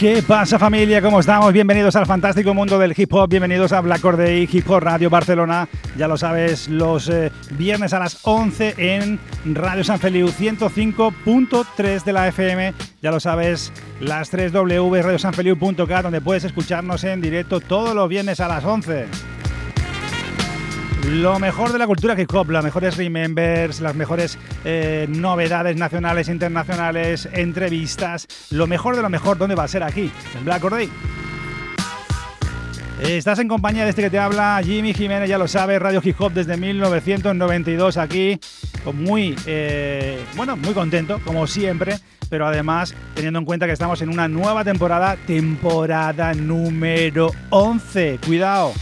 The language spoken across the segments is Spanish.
¿Qué pasa familia? ¿Cómo estamos? Bienvenidos al fantástico mundo del hip hop, bienvenidos a Black Corday Hip Hop Radio Barcelona. Ya lo sabes, los eh, viernes a las 11 en Radio San Feliu 105.3 de la FM. Ya lo sabes, las 3 W radiosanfeliu.cat donde puedes escucharnos en directo todos los viernes a las 11. Lo mejor de la cultura hip hop, las mejores remembers, las mejores eh, novedades nacionales internacionales, entrevistas, lo mejor de lo mejor, ¿dónde va a ser aquí? En Black Or Day. Estás en compañía de este que te habla, Jimmy Jiménez, ya lo sabes, Radio Hip Hop desde 1992 aquí, muy, eh, bueno, muy contento, como siempre, pero además teniendo en cuenta que estamos en una nueva temporada, temporada número 11, cuidado.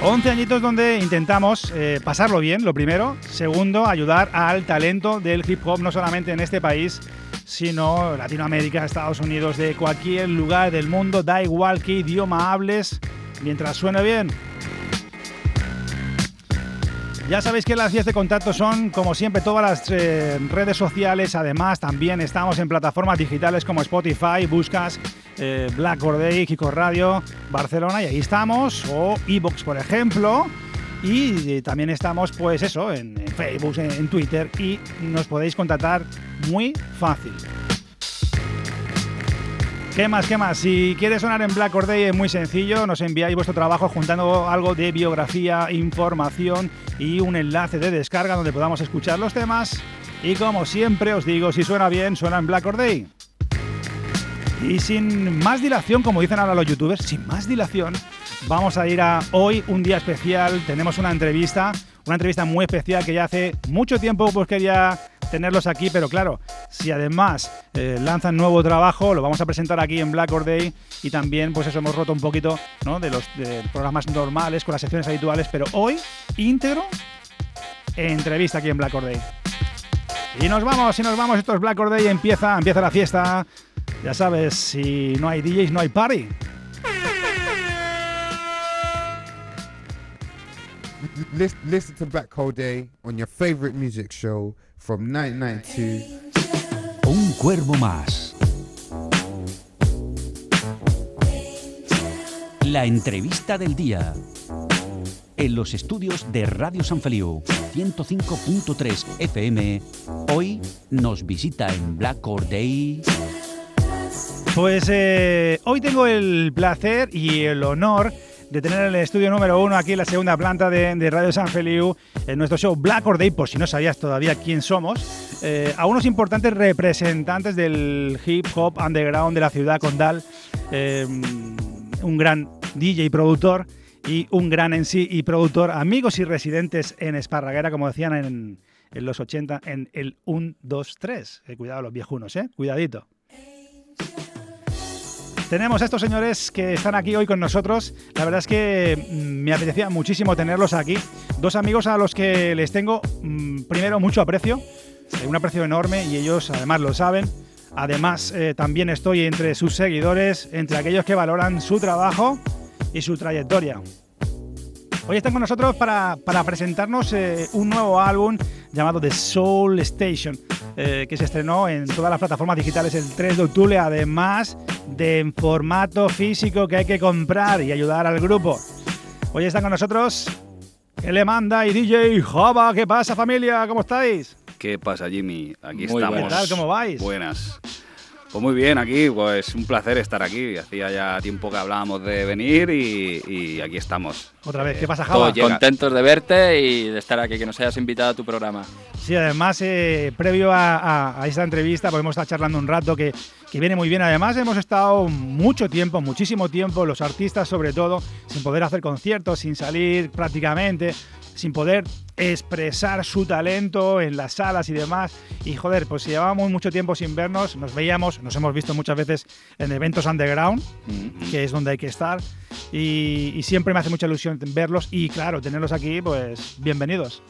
11 añitos donde intentamos eh, pasarlo bien, lo primero. Segundo, ayudar al talento del hip hop, no solamente en este país, sino Latinoamérica, Estados Unidos, de cualquier lugar del mundo, da igual qué idioma hables, mientras suene bien. Ya sabéis que las vías de contacto son, como siempre, todas las eh, redes sociales. Además, también estamos en plataformas digitales como Spotify, buscas eh, Black Corday, Kiko Radio, Barcelona, y ahí estamos. O Evox, por ejemplo. Y eh, también estamos, pues eso, en, Facebook, en, Twitter, y nos podéis contactar muy fácil. ¿Qué más? ¿Qué más? Si quieres sonar en Black Day es muy sencillo, nos enviáis vuestro trabajo juntando algo de biografía, información y un enlace de descarga donde podamos escuchar los temas. Y como siempre os digo, si suena bien, suena en Black Day. Y sin más dilación, como dicen ahora los youtubers, sin más dilación, vamos a ir a hoy un día especial. Tenemos una entrevista, una entrevista muy especial que ya hace mucho tiempo pues quería tenerlos aquí, pero claro, si además eh, lanzan nuevo trabajo, lo vamos a presentar aquí en Black Or Day y también pues eso hemos roto un poquito ¿no? de los programas normales con las secciones habituales, pero hoy íntegro entrevista aquí en Black Or Day. Y nos vamos, y nos vamos, esto es Black Or Day, empieza, empieza la fiesta. Ya sabes, si no hay DJs no hay party. Lis- Listen to Black Hole Day on your favorite music show from 1992. Un cuervo más. La entrevista del día. En los estudios de Radio San Feliu 105.3 FM, hoy nos visita en Black Or Day. Pues eh, hoy tengo el placer y el honor de tener el estudio número uno aquí en la segunda planta de, Radio San Feliu, en nuestro show Black Or Day, por si no sabías todavía quién somos, eh, a unos importantes representantes del hip hop underground de la ciudad condal, eh, un gran DJ y productor y un gran en sí y productor, amigos y residentes en Esparraguera, como decían en, en los 80, en el 1, 2, 3. Eh, cuidado los viejunos, ¿eh? Cuidadito. Tenemos a estos señores que están aquí hoy con nosotros. La verdad es que mm, me apetecía muchísimo tenerlos aquí. Dos amigos a los que les tengo, mm, primero, mucho aprecio, eh, un aprecio enorme y ellos además lo saben. Además, eh, también estoy entre sus seguidores, entre aquellos que valoran su trabajo y su trayectoria. Hoy están con nosotros para, para presentarnos eh, un nuevo álbum llamado The Soul Station, eh, que se estrenó en todas las plataformas digitales el 3 de octubre, además de en formato físico que hay que comprar y ayudar al grupo. Hoy están con nosotros Ele Manda y DJ Java. ¿Qué pasa familia? ¿Cómo estáis? ¿Qué pasa, Jimmy? Aquí Muy estamos. ¿Qué tal? ¿Cómo vais? Buenas. Pues muy bien, aquí, pues un placer estar aquí. Hacía ya tiempo que hablábamos de venir y, y aquí estamos. Otra vez, ¿qué pasa, todo Java? Contentos de verte y de estar aquí, que nos hayas invitado a tu programa. Sí, además, eh, previo a, a- a esta entrevista, podemos estar charlando un rato que, que viene muy bien. Además, hemos estado mucho tiempo, muchísimo tiempo, los artistas sobre todo, sin poder hacer conciertos, sin salir prácticamente, sin poder expresar su talento en las salas y demás. Y joder, pues si llevábamos mucho tiempo sin vernos, nos veíamos, nos hemos visto muchas veces en eventos underground, que es donde hay que estar. Y, y siempre me hace mucha ilusión verlos y claro, tenerlos aquí, pues bienvenidos.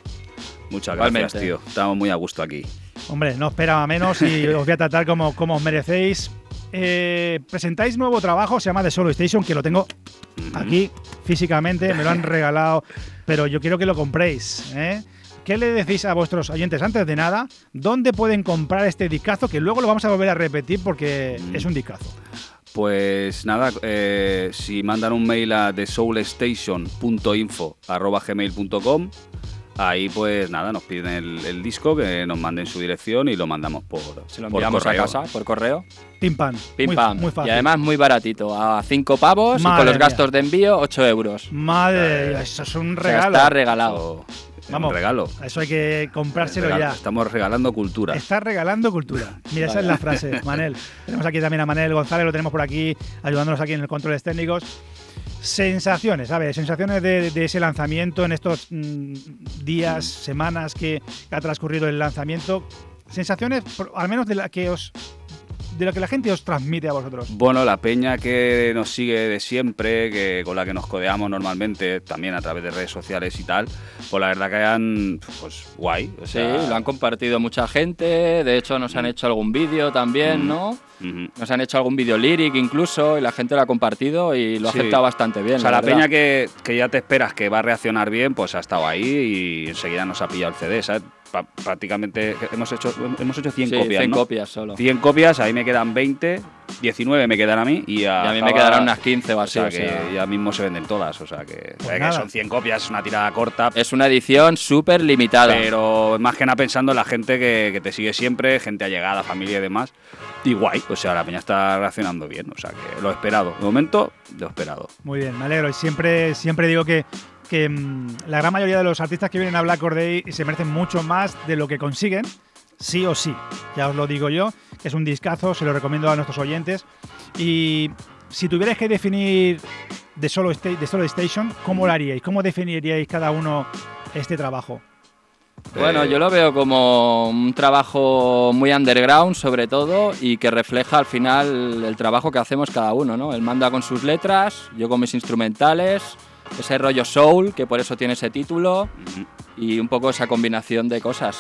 Muchas Igualmente. gracias, tío. Estamos muy a gusto aquí. Hombre, no esperaba menos y os voy a tratar como, como os merecéis. Eh, presentáis nuevo trabajo, se llama The Solo Station, que lo tengo aquí físicamente, me lo han regalado, pero yo quiero que lo compréis. ¿eh? ¿Qué le decís a vuestros oyentes antes de nada? ¿Dónde pueden comprar este discazo? Que luego lo vamos a volver a repetir porque Mm. es un discazo. Pues nada, eh, si mandan un mail a thesoulstation.info.gmail.com ahí pues nada, nos piden el, el disco, que nos manden su dirección y lo mandamos por Se lo por enviamos a correo. casa por correo. Pim pam. Pim muy, pam. muy fácil. y además muy baratito, a 5 pavos y con los mía. gastos de envío 8 euros. Madre Eh, eso es un O sea, regalo. está regalado. Vamos. un regalo. Eso hay que comprárselo ya. Estamos regalando cultura. Está regalando cultura. Mira, esa es la frase, Manel. Tenemos aquí también a Manel González, lo tenemos por aquí, ayudándonos aquí en los controles técnicos. Sensaciones, a ver, sensaciones de, ese lanzamiento en estos mm, días, semanas que ha transcurrido el lanzamiento. Sensaciones, al menos de la que os, de lo que la gente os transmite a vosotros. Bueno, la peña que nos sigue de siempre, que con la que nos codeamos normalmente, también a través de redes sociales y tal, pues la verdad que hayan, pues guay. O Sí, lo han compartido mucha gente. De hecho, nos han hecho algún vídeo también, Mm. ¿no? Nos han hecho algún vídeo lyric incluso y la gente lo ha compartido y lo ha Sí. aceptado bastante bien. O sea, la, verdad. peña que, que ya te esperas que va a reaccionar bien, pues ha estado ahí y enseguida nos ha pillado el CD, ¿sabes? Prácticamente hemos hecho, hemos hecho 100 Sí, copias, 100 ¿no? copias solo. 100 copias, ahí me quedan 20, 19 me quedan a mí y a, Y a mí me quedarán unas 15 o O así. sea, o que sea, ya mismo se venden todas, o sea que, o sea, que son 100 copias, es una tirada corta, Es una edición súper limitada. pero más que nada pensando en la gente que, que te sigue siempre, gente allegada, familia y demás. Y guay, o sea, la peña está reaccionando bien, o sea que lo esperado. De momento, lo esperado. Muy bien, me alegro. Y siempre, siempre digo que, que mm, la gran mayoría de los artistas que vienen a Black Or Day se merecen mucho más de lo que consiguen, sí o sí. Ya os lo digo yo, es un discazo, se lo recomiendo a nuestros oyentes. Y si tuvierais que definir de Solo, de Solo Station, ¿cómo lo haríais? ¿Cómo definiríais cada uno este trabajo? Bueno, yo lo veo como un trabajo muy underground, sobre todo, y que refleja al final el trabajo que hacemos cada uno, ¿no? Él manda con sus letras, yo con mis instrumentales, ese rollo soul, que por eso tiene ese título, y un poco esa combinación de cosas.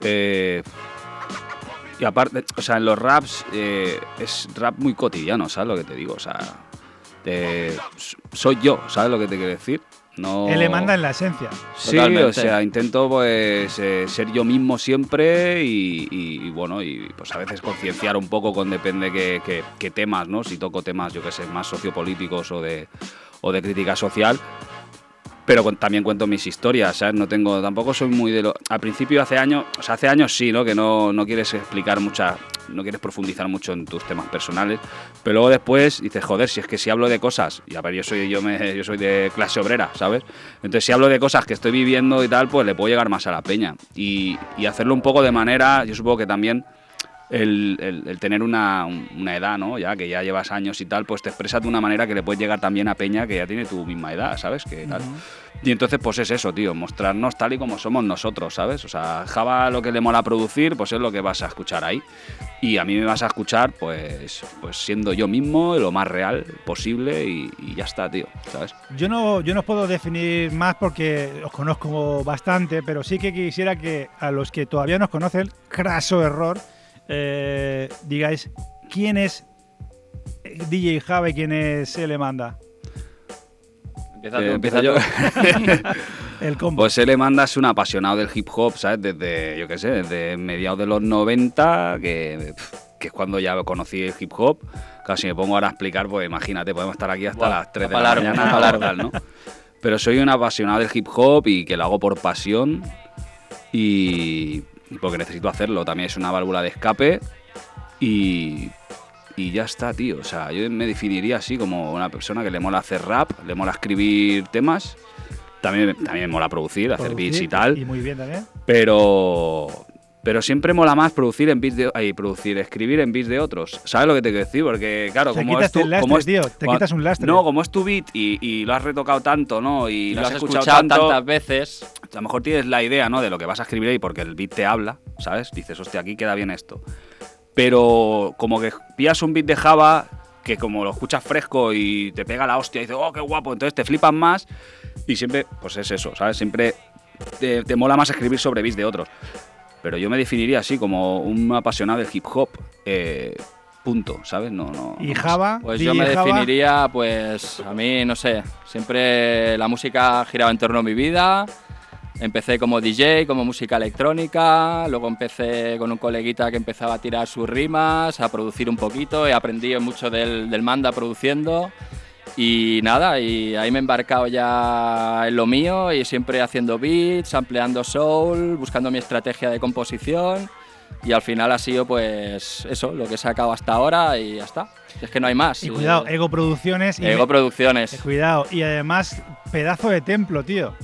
Eh, y aparte, o sea, en los raps eh, es rap muy cotidiano, ¿sabes lo que te digo? O sea, te- soy yo, ¿sabes lo que te quiero decir? No... Él le manda en la esencia. Sí, Totalmente. o sea, intento pues eh, ser yo mismo siempre y, y- y, bueno, y pues a veces concienciar un poco con depende qué, qué- qué temas, ¿no? Si toco temas, yo que sé, más sociopolíticos o de, o de crítica social, pero también cuento mis historias, ¿sabes? No tengo, tampoco soy muy de lo... Al principio, hace años, o sea, hace años sí, ¿no? Que no, no quieres explicar mucha, no quieres profundizar mucho en tus temas personales, pero luego después dices, joder, si es que si hablo de cosas, y a ver, yo soy, yo me, yo soy de clase obrera, ¿sabes? Entonces, si hablo de cosas que estoy viviendo y tal, pues le puedo llegar más a la peña. Y, y hacerlo un poco de manera, yo supongo que también el, el- el tener una, un- una edad, ¿no? Ya que ya llevas años y tal, pues te expresas de una manera que le puedes llegar también a Peña que ya tiene tu misma edad, ¿sabes? Que tal. Y entonces, pues es eso, tío, mostrarnos tal y como somos nosotros, ¿sabes? O sea, Java lo que le mola producir, pues es lo que vas a escuchar ahí. Y a mí me vas a escuchar, pues, pues siendo yo mismo, lo más real posible y, y ya está, tío, ¿sabes? Yo no, yo no os puedo definir más porque os conozco bastante, pero sí que quisiera que a los que todavía nos conocen, craso error, eh, digáis quién es DJ Java y quién es Se le manda. Empieza tú, Eh, empieza yo. El combo. Pues él manda es un apasionado del hip hop, ¿sabes? Desde, yo qué sé, desde mediados de los 90, que, es cuando ya conocí el hip hop. Casi me pongo ahora a explicar, pues imagínate, podemos estar aquí hasta las 3 de la largo, mañana o largo. tal, ¿no? Pero soy un apasionado del hip hop y que lo hago por pasión. y porque necesito hacerlo. También es una válvula de escape y, y ya está, tío. O sea, yo me definiría así como una persona que le mola hacer rap, le mola escribir temas. También, también me mola producir, hacer beats y Producir, tal. Y muy bien también. Pero. Pero siempre mola más producir en beats de. Ay, producir, escribir en beats de otros. ¿Sabes lo que te quiero decir? Porque, claro, Te como quitas es tu. el lastre, como es- tío, te cua- quitas un lastre. No, como es tu beat y, y lo has retocado tanto, ¿no? Y, Y lo lo has has escuchado, escuchado tanto. tantas veces. A lo mejor tienes la idea, ¿no? De lo que vas a escribir ahí porque el beat te habla, ¿sabes? Dices, hostia, aquí queda bien esto. Pero como que pillas un beat de Java que como lo escuchas fresco y te pega la hostia y dices, oh, qué guapo, entonces te flipan más y siempre, pues es eso, ¿sabes? Siempre te, te mola más escribir sobre beats de otros. Pero yo me definiría así como un apasionado del hip hop, eh, punto, ¿sabes? No, no. Y. Java, Pues yo me Java, definiría, pues a mí, no sé, siempre la música ha girado en torno a mi vida. Empecé como DJ, como música electrónica, luego empecé con un coleguita que empezaba a tirar sus rimas, a producir un poquito, he aprendido mucho del, del manda produciendo y nada, y ahí me he embarcado ya en lo mío y siempre haciendo beats, ampliando soul, buscando mi estrategia de composición y al final ha sido pues eso, lo que he sacado hasta ahora y ya está. Es que no hay más. Y cuidado, Ego Producciones. y Ego Producciones. eh, Cuidado. Y además, pedazo de templo, tío.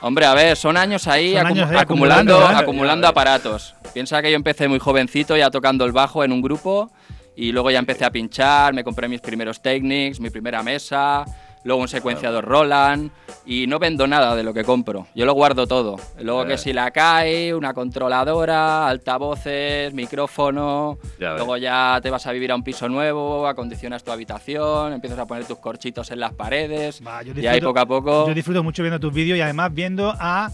Hombre, a ver, son años ahí, Son acu- años ahí acumulando, acumulando, ¿eh? acumulando aparatos. Piensa que yo empecé muy jovencito ya tocando el bajo en un grupo y luego ya empecé a pinchar, me compré mis primeros Technics, mi primera mesa, luego un secuenciador Roland y no vendo nada de lo que compro. Yo lo guardo todo. Luego Eh. que si la cae, una controladora, altavoces, micrófono, Ya luego ya te vas a vivir a un piso nuevo, acondicionas tu habitación, empiezas a poner tus corchitos en las paredes Va, yo y ahí disfruto- poco a poco... Yo disfruto mucho viendo tus vídeos y además viendo a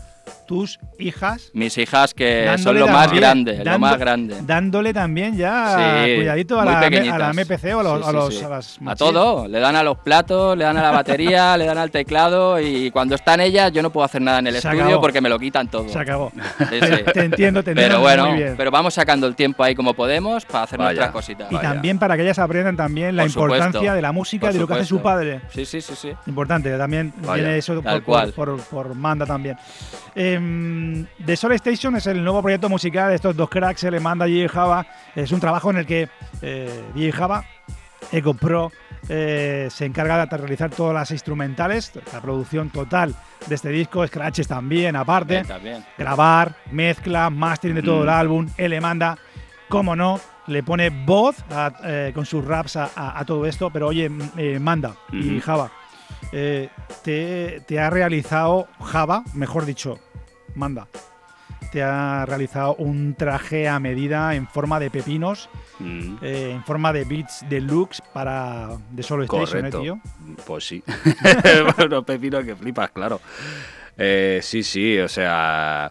tus hijas. Mis hijas que son lo más también- grande, lo más grande. Dándole también ya Sí, cuidadito a la, a la MPC o a los, Sí, a sí, los- sí. a las A machines. todo, le dan a los platos, le dan a la batería, le dan al teclado y cuando están ellas yo no puedo hacer nada en el Se estudio acabó. porque me lo quitan todo. Se acabó. Sí, sí. Te entiendo, te entiendo. Pero bueno, muy bien. pero vamos sacando el tiempo ahí como podemos para hacer Vaya. nuestras cositas. y Vaya. también para que ellas aprendan también la Por importancia supuesto. de la música, Por de lo que hace su padre. Sí, sí, sí, sí. Importante, también Vaya, viene eso tal por, cual. por, por- por Manda también. Em, The Soul Station es el nuevo proyecto musical de estos dos cracks, se le manda DJ Java. Es un trabajo en el que eh, DJ Java, Eco Pro, eh, se encarga de realizar todas las instrumentales, la producción total de este disco, scratches también, aparte Bien, también. grabar, mezcla, mastering de todo Mm. el álbum. Él le manda, cómo no, le pone voz a- eh, con sus raps a, a- a todo esto. Pero oye, mm, eh, manda y Ujú. Java, eh, te, te ha realizado Java, mejor dicho, manda. Te ha realizado un traje a medida en forma de pepinos, Mm. eh, en forma de beats deluxe para The Solo Station, ¿eh, tío? Pues sí. bueno, pepino que flipas, claro. Eh, sí, sí, o sea,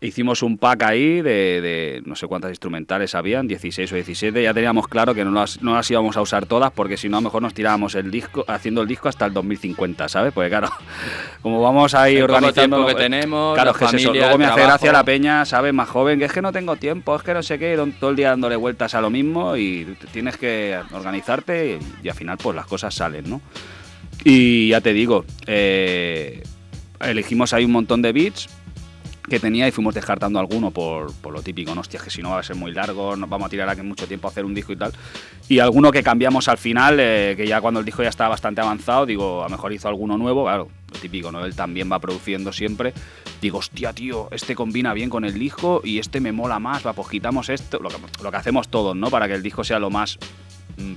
hicimos un pack ahí de, de no sé cuántas instrumentales habían, 16 o 17. Ya teníamos claro que no las, no las íbamos a usar todas porque si no, a lo mejor nos tirábamos el disco, haciendo el disco hasta el 2050, ¿sabes? Porque claro, como vamos ahí El organizando. que tenemos, Claro, la es que es eso. familia, Luego me hace gracia la peña, ¿sabes? Más joven, que es que no tengo tiempo, es que no sé qué, todo el día dándole vueltas a lo mismo y tienes que organizarte y, y al final pues las cosas salen, ¿no? Y ya te digo, eh, elegimos ahí un montón de beats que tenía y fuimos descartando alguno por, por lo típico, ¿no? Hostia, que si no va a ser muy largo, nos vamos a tirar aquí mucho tiempo a hacer un disco y tal. Y alguno que cambiamos al final, eh, que ya cuando el disco ya estaba bastante avanzado, digo, a lo mejor hizo alguno nuevo, claro, lo típico, ¿no? Él también va produciendo siempre. Digo, hostia, tío, este combina bien con el disco y este me mola más, va, pues quitamos esto, lo que, lo que hacemos todos, ¿no? Para que el disco sea lo más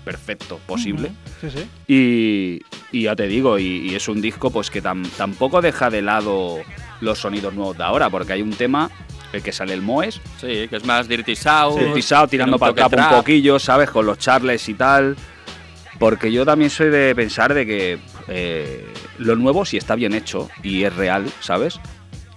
perfecto posible. Sí, sí. Y, y ya te digo, y, y es un disco pues que tam- tampoco deja de lado los sonidos nuevos de ahora, porque hay un tema, el que sale el Moes, Sí, que es más Dirty South. pisado tirando para el trap un poquillo, ¿sabes? Con los charles y tal. Porque yo también soy de pensar de que eh, lo nuevo, si está bien hecho y es real, ¿sabes?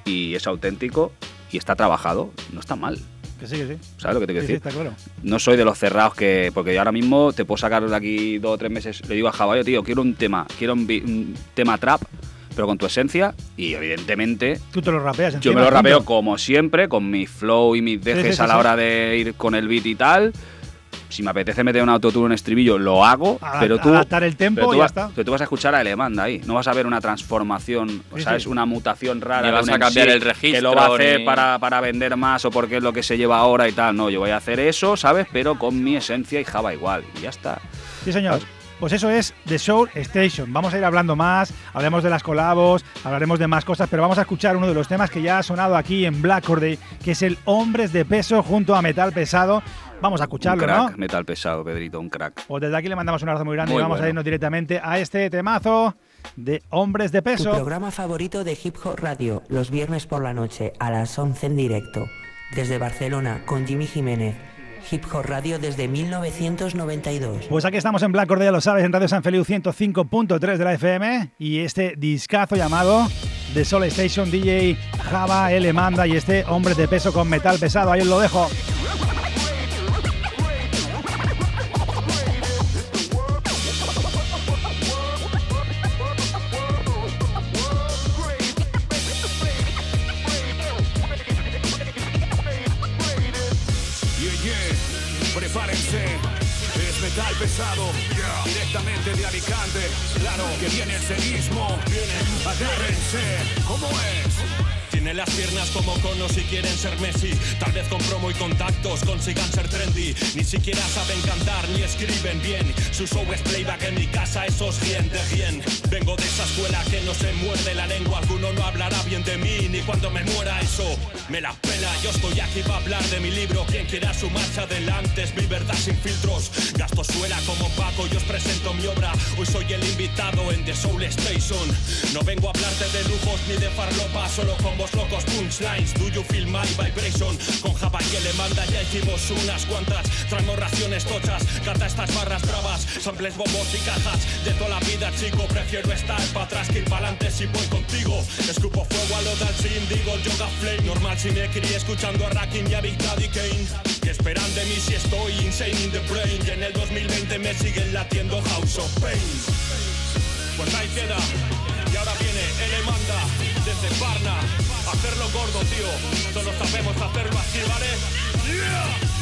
Y es auténtico y está trabajado, no está mal. Que sí, que sí. ¿Sabes lo que te quiero Sí, sí, decir? está claro. No soy de los cerrados que. Porque yo ahora mismo te puedo sacar de aquí dos o tres meses. Le digo a "Oye, tío, quiero un tema, quiero un, un tema trap, pero con tu esencia. Y evidentemente, Tú te lo rapeas yo encima, me lo rapeo como siempre, con mi flow y mis dejes sí, a la sí. hora de ir con el beat y tal. Si me apetece meter un autotune en estribillo, lo hago, Adap- pero tú. adaptar el tempo pero tú y ya está. pero tú vas a escuchar a Elemanda ahí. No vas a ver una transformación, o Sí, sea, sí. es una mutación rara. Ni vas un a cambiar MC el registro, Que lo va a hacer ni- para, para vender más o porque es lo que se lleva ahora y tal. No, yo voy a hacer eso, ¿sabes? Pero con mi esencia y Java igual. Y ya está. Sí, señor. Pues eso es The Soul Station. Vamos a ir hablando más, hablaremos de las colabos, hablaremos de más cosas, pero vamos a escuchar uno de los temas que ya ha sonado aquí en Black Corday, que es el Hombres de Peso junto a Metal Pesado. Vamos a Un escucharlo, crack, ¿no? metal pesado, Pedrito, un crack. Pues desde aquí le mandamos un abrazo muy grande Muy y vamos a irnos directamente a este temazo de Hombres de Tu Peso. programa favorito de Hip Hop Radio, los viernes por la noche a las 11 en directo. Desde Barcelona, con Jimmy Jiménez. Hip Hop Radio desde 1992. Pues aquí estamos en Black Corday, ya lo sabes, en Radio San Feliu 105.3 de la FM y este discazo llamado The Soul Station DJ Java L Manda y este Hombres de Peso con metal pesado. Ahí os lo dejo. Directamente de Alicante. Claro que viene el seísmo. Agárrense, ¿cómo es? Tienen las piernas como conos y quieren ser Messi. Tal vez con promo y contactos consigan ser trendy. Ni siquiera saben cantar ni escriben bien. Su show es playback en mi casa, eso es bien de bien. Vengo de esa escuela que no se muerde la lengua. Alguno no hablará bien de mí ni cuando me muera eso. Me la pela, yo estoy aquí para hablar de mi libro. Quien quiera su marcha adelante es mi verdad sin filtros. Gasto suela como Paco, yo os presento mi obra. Hoy soy el invitado en The Soul Station. No vengo a hablarte de lujos ni de farlopa, solo con vos locos punchlines. Do you feel my vibration? Con Java que le manda ya hicimos unas cuantas. Traemos raciones tochas, cata estas barras bravas. Samples, bombos y cajas. De toda la vida, chico, prefiero estar para atrás que ir para adelante si voy contigo. Escupo fuego a lo sin, digo yoga flame. Normal si me crié escuchando a Rakim y a Big Daddy Kane. ¿Qué esperan de mí si estoy insane in the brain? Y en el 2020 me siguen latiendo House of Pain. Pues ahí queda. Y ahora viene, él le manda desde Parna. Hacerlo gordo, tío. Solo sabemos hacerlo así, ¿vale?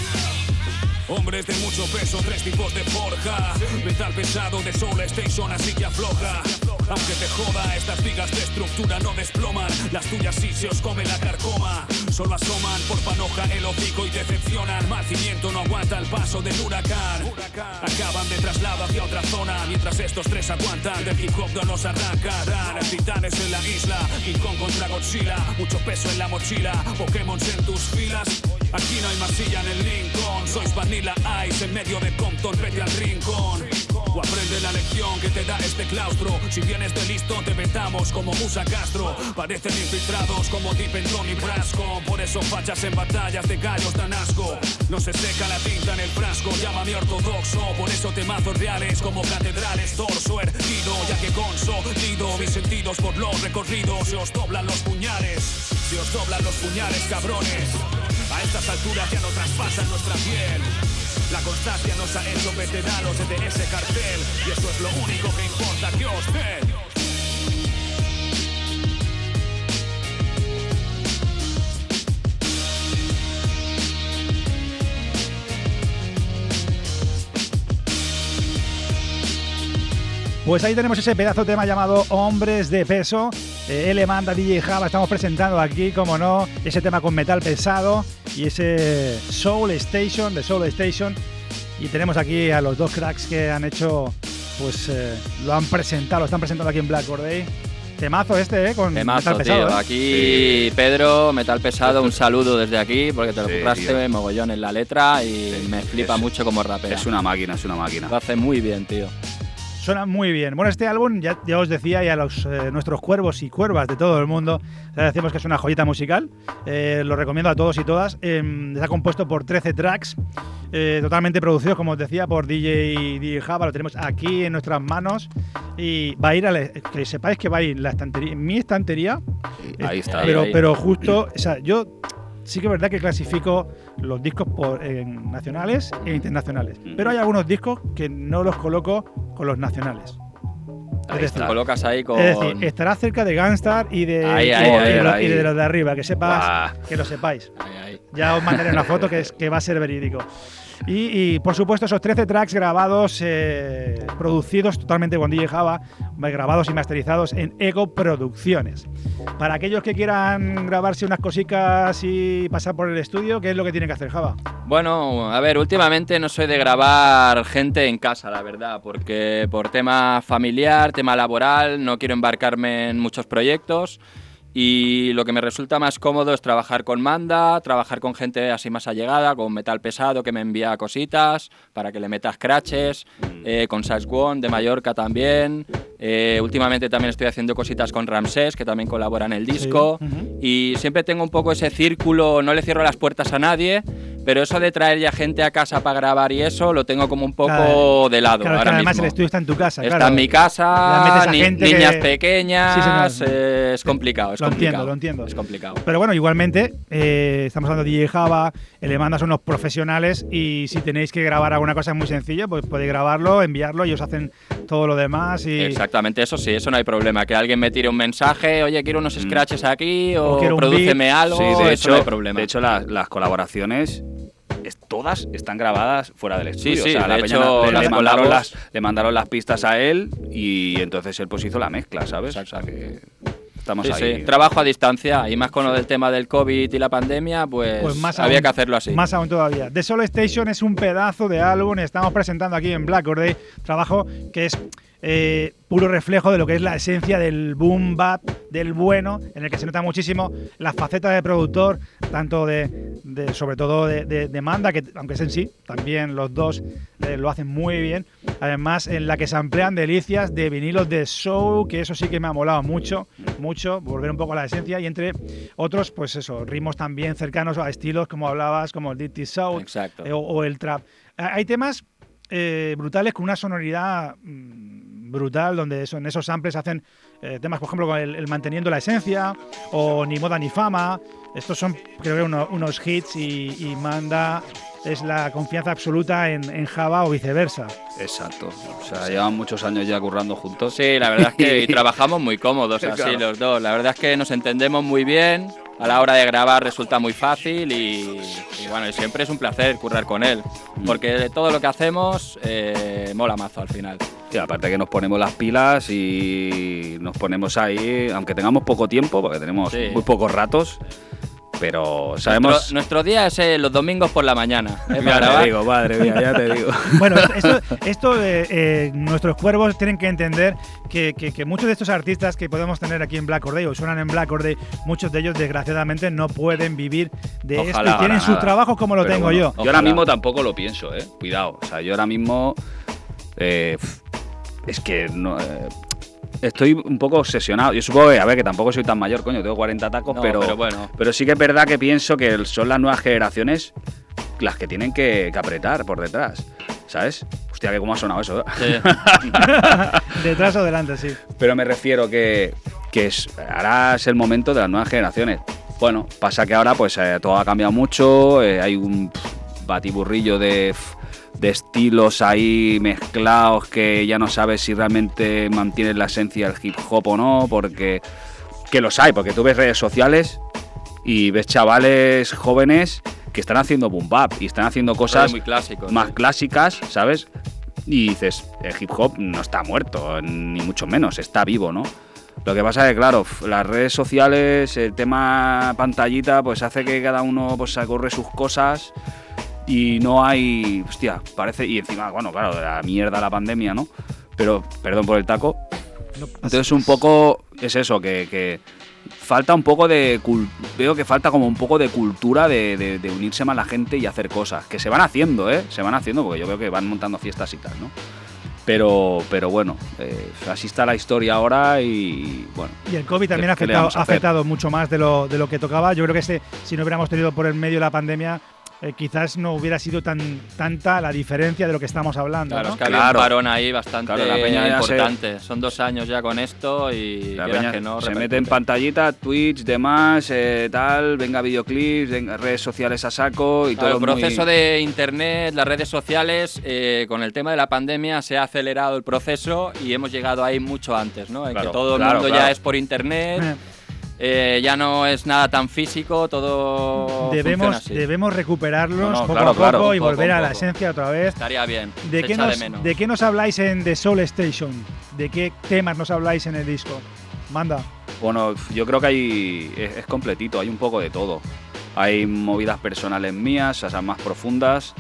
Hombres de mucho peso, tres tipos de forja. Metal pesado de Soul Station, así que afloja. Aunque te joda, estas vigas de estructura no desploman. Las tuyas sí se os come la carcoma. Solo asoman por panoja el hocico y decepcionan. Mal cimiento no aguanta el paso del huracán. Acaban de traslado hacia otra zona. Mientras estos tres aguantan, del hip hop no nos arrancarán. Titanes en la isla, King Kong contra Godzilla. Mucho peso en la mochila, Pokémon en tus filas. Aquí no hay masilla en el Lincoln. Sois Vanilla Ice en medio de Compton, vete al rincón. O aprende la lección que te da este claustro. Si vienes de listo, te vetamos como Musa Castro. Parecen infiltrados como Deep en Tony Brasco. Por eso fachas en batallas de gallos dan asco. No se seca la tinta en el frasco, llámame ortodoxo. Por eso temazos reales como catedrales. Torso erguido, ya que consolido mis sentidos por los recorridos. Se os doblan los puñales. Se os doblan los puñales, cabrones. A estas alturas ya no traspasan nuestra piel. La constancia nos ha hecho veteranos de ese cartel y eso es lo único que importa que os den. Pues ahí tenemos ese pedazo de tema llamado Hombres de Peso. Eh, L manda DJ Java, estamos presentando aquí, como no, ese tema con metal pesado y ese Soul Station, de Soul Station. Y tenemos aquí a los dos cracks que han hecho, pues eh, lo han presentado, lo están presentando aquí en Black Day. Temazo este, ¿eh? Con Temazo, metal pesado. tío. ¿eh? Aquí, Pedro, Metal Pesado, un saludo desde aquí, porque te lo Sí, curraste tío. mogollón en la letra y Sí, me flipa es- mucho como rapea. Es una máquina, es una máquina. Lo hace muy bien, tío. Suena muy bien. Bueno, este álbum, ya, ya os decía, y a los, eh, nuestros cuervos y cuervas de todo el mundo, ya decimos que es una joyita musical. Eh, lo recomiendo a todos y todas. Eh, está compuesto por 13 tracks, eh, totalmente producidos, como os decía, por DJ, DJ Java. Lo tenemos aquí en nuestras manos. Y va a ir a la- que sepáis que va a ir la estantería, en mi estantería. Ahí está, Pero, ahí. pero justo, o sea, yo sí que es verdad que clasifico los discos por, en nacionales e internacionales. Pero hay algunos discos que no los coloco con los nacionales. Ahí Te colocas ahí con. es decir, estará cerca de Gunstar y de, Ahí, y ahí, de- ahí, y de los- y de los de arriba, que sepas, que lo sepáis. Ya os mandaré una foto que, es, que va a ser verídico. Y, por supuesto esos 13 tracks grabados, eh, producidos totalmente con DJ Java, grabados y masterizados en Ego Producciones. Para aquellos que quieran grabarse unas cositas y pasar por el estudio, ¿qué es lo que tienen que hacer Java? Bueno, a ver, últimamente no soy de grabar gente en casa, la verdad, porque por tema familiar, tema laboral, no quiero embarcarme en muchos proyectos. Y lo que me resulta más cómodo es trabajar con Manda, trabajar con gente así más allegada, con metal pesado que me envía cositas para que le metas scratches, eh, con Sax One de Mallorca también. Eh, últimamente también estoy haciendo cositas con Ramsés, que también colabora en el disco. Y siempre tengo un poco ese círculo, no le cierro las puertas a nadie, pero eso de traer ya gente a casa para grabar y eso lo tengo como un poco de lado. Claro, ahora además mismo. el estudio está en tu casa. Está claro. en mi casa, ni- niñas que- pequeñas, Sí, señor. eh, es complicado, es Lo entiendo, complicado. lo entiendo. Es complicado. Pero bueno, igualmente, eh, estamos hablando de DJ Java, Elemanda son los profesionales y si tenéis que grabar alguna cosa muy sencilla, pues podéis grabarlo, enviarlo y os hacen todo lo demás. Y, Exactamente, eso sí, eso no hay problema. Que alguien me tire un mensaje, oye, quiero unos scratches aquí, o, O quiero un prodúceme beat. algo, Sí, de eso hecho, no hay problema. de hecho las, las colaboraciones es- todas están grabadas fuera del Sí, estudio. sí, o sea, de la hecho, peña le, las le mandaron las, le mandaron las pistas a él y entonces él pues hizo la mezcla, ¿sabes? O sea que estamos Sí, ahí. sí, trabajo a distancia y más con lo del tema del COVID y la pandemia, pues, Pues más había aún- que hacerlo así. Más aún todavía. The Solo Station es un pedazo de álbum. Estamos presentando aquí en Black Day trabajo que es eh, puro reflejo de lo que es la esencia del boom bap, del bueno, en el que se nota muchísimo la faceta de productor, tanto de, de- sobre todo de, de- de Manda, que aunque es en sí, también los dos eh, lo hacen muy bien. Además, en la que se emplean delicias de vinilos de show, que eso sí que me ha molado mucho, mucho, volver un poco a la esencia. Y entre otros, pues eso, ritmos también cercanos a estilos, como hablabas, como el Dirty Exacto. eh, o, o el trap. Hay temas eh, brutales con una sonoridad mm, brutal, donde eso- en esos samples hacen eh, temas, por ejemplo, con el, el Manteniendo la Esencia o Ni Moda ni Fama. Estos son, creo que, uno- unos hits y, y manda es la confianza absoluta en, en Java o viceversa. Exacto. O sea, llevan muchos años ya currando juntos. Sí, la verdad es que y trabajamos muy cómodos así Claro. los dos. La verdad es que nos entendemos muy bien. A la hora de grabar resulta muy fácil y, y bueno, y siempre es un placer currar con él. Mm. Porque todo lo que hacemos eh, mola mazo al final. Y aparte que nos ponemos las pilas y nos ponemos ahí, aunque tengamos poco tiempo, porque tenemos Sí. muy pocos ratos, pero sabemos... Nuestro, nuestro día es eh, los domingos por la mañana. ¿eh? Ya te digo, madre mía, ya te digo. Bueno, esto, esto eh, eh, nuestros cuervos tienen que entender que, que- que muchos de estos artistas que podemos tener aquí en Black Day o suenan en Black Day, muchos de ellos desgraciadamente no pueden vivir de esto Ojalá, y tienen sus trabajos como lo Pero tengo bueno, yo. Yo ahora mismo tampoco lo pienso, eh. Cuidado. O sea, yo ahora mismo. eh, es que no. Estoy un poco obsesionado. Yo supongo que, a ver, que tampoco soy tan mayor, coño, tengo 40 tacos, No, pero, pero bueno. pero sí que es verdad que pienso que son las nuevas generaciones las que tienen que, que apretar por detrás, ¿sabes? Hostia, que cómo ha sonado eso. Sí. Detrás o delante, sí. Pero me refiero que, que es, ahora es el momento de las nuevas generaciones. Bueno, pasa que ahora pues eh, todo ha cambiado mucho, eh, hay un batiburrillo de, de estilos ahí mezclados que ya no sabes si realmente mantienen la esencia del hip hop o no, porque que los hay, porque tú ves redes sociales y ves chavales jóvenes que están haciendo boom bap y están haciendo cosas muy clásicos. más sí. clásicas, ¿sabes? Y dices, el hip hop no está muerto, ni mucho menos, está vivo, ¿no? Lo que pasa es que, claro, las redes sociales, el tema pantallita, pues hace que cada uno pues corre sus cosas y no hay, hostia, parece, y encima, bueno, claro, de la mierda la pandemia, ¿no? Pero, perdón por el taco, No entonces un poco es eso, que, que falta un poco de... Veo que falta como un poco de cultura de, de- de unirse más la gente y hacer cosas. Que se van haciendo, ¿eh? Se van haciendo porque yo veo que van montando fiestas y tal, ¿no? Pero, pero bueno, eh, así está la historia ahora y bueno. Y el COVID también ha afectado mucho más de lo, de lo que tocaba. Yo creo que este, si no hubiéramos tenido por el medio la pandemia, eh, quizás no hubiera sido tan tanta la diferencia de lo que estamos hablando. Claro, ¿no? es que había Claro. un parón ahí bastante Claro, la peña ya se- importante. Son dos años ya con esto y La peña que no, se repercute. mete en pantallita, Twitch, demás, eh, tal, venga videoclips, venga redes sociales a saco y Claro, todo el proceso muy... de internet, las redes sociales, eh, con el tema de la pandemia se ha acelerado el proceso y hemos llegado ahí mucho antes, ¿no? En Claro, que todo el mundo claro. ya es por internet. Eh, ya no es nada tan físico, todo Debemos, así. debemos recuperarlos No, no, poco claro, a poco claro, y poco, volver a la poco. esencia otra vez. Estaría bien. ¿De se qué, echa nos, de menos. ¿De qué nos habláis en The Soul Station? ¿De qué temas nos habláis en el disco? Manda. Bueno, yo creo que hay es, es completito, hay un poco de todo. Hay movidas personales mías, esas más profundas.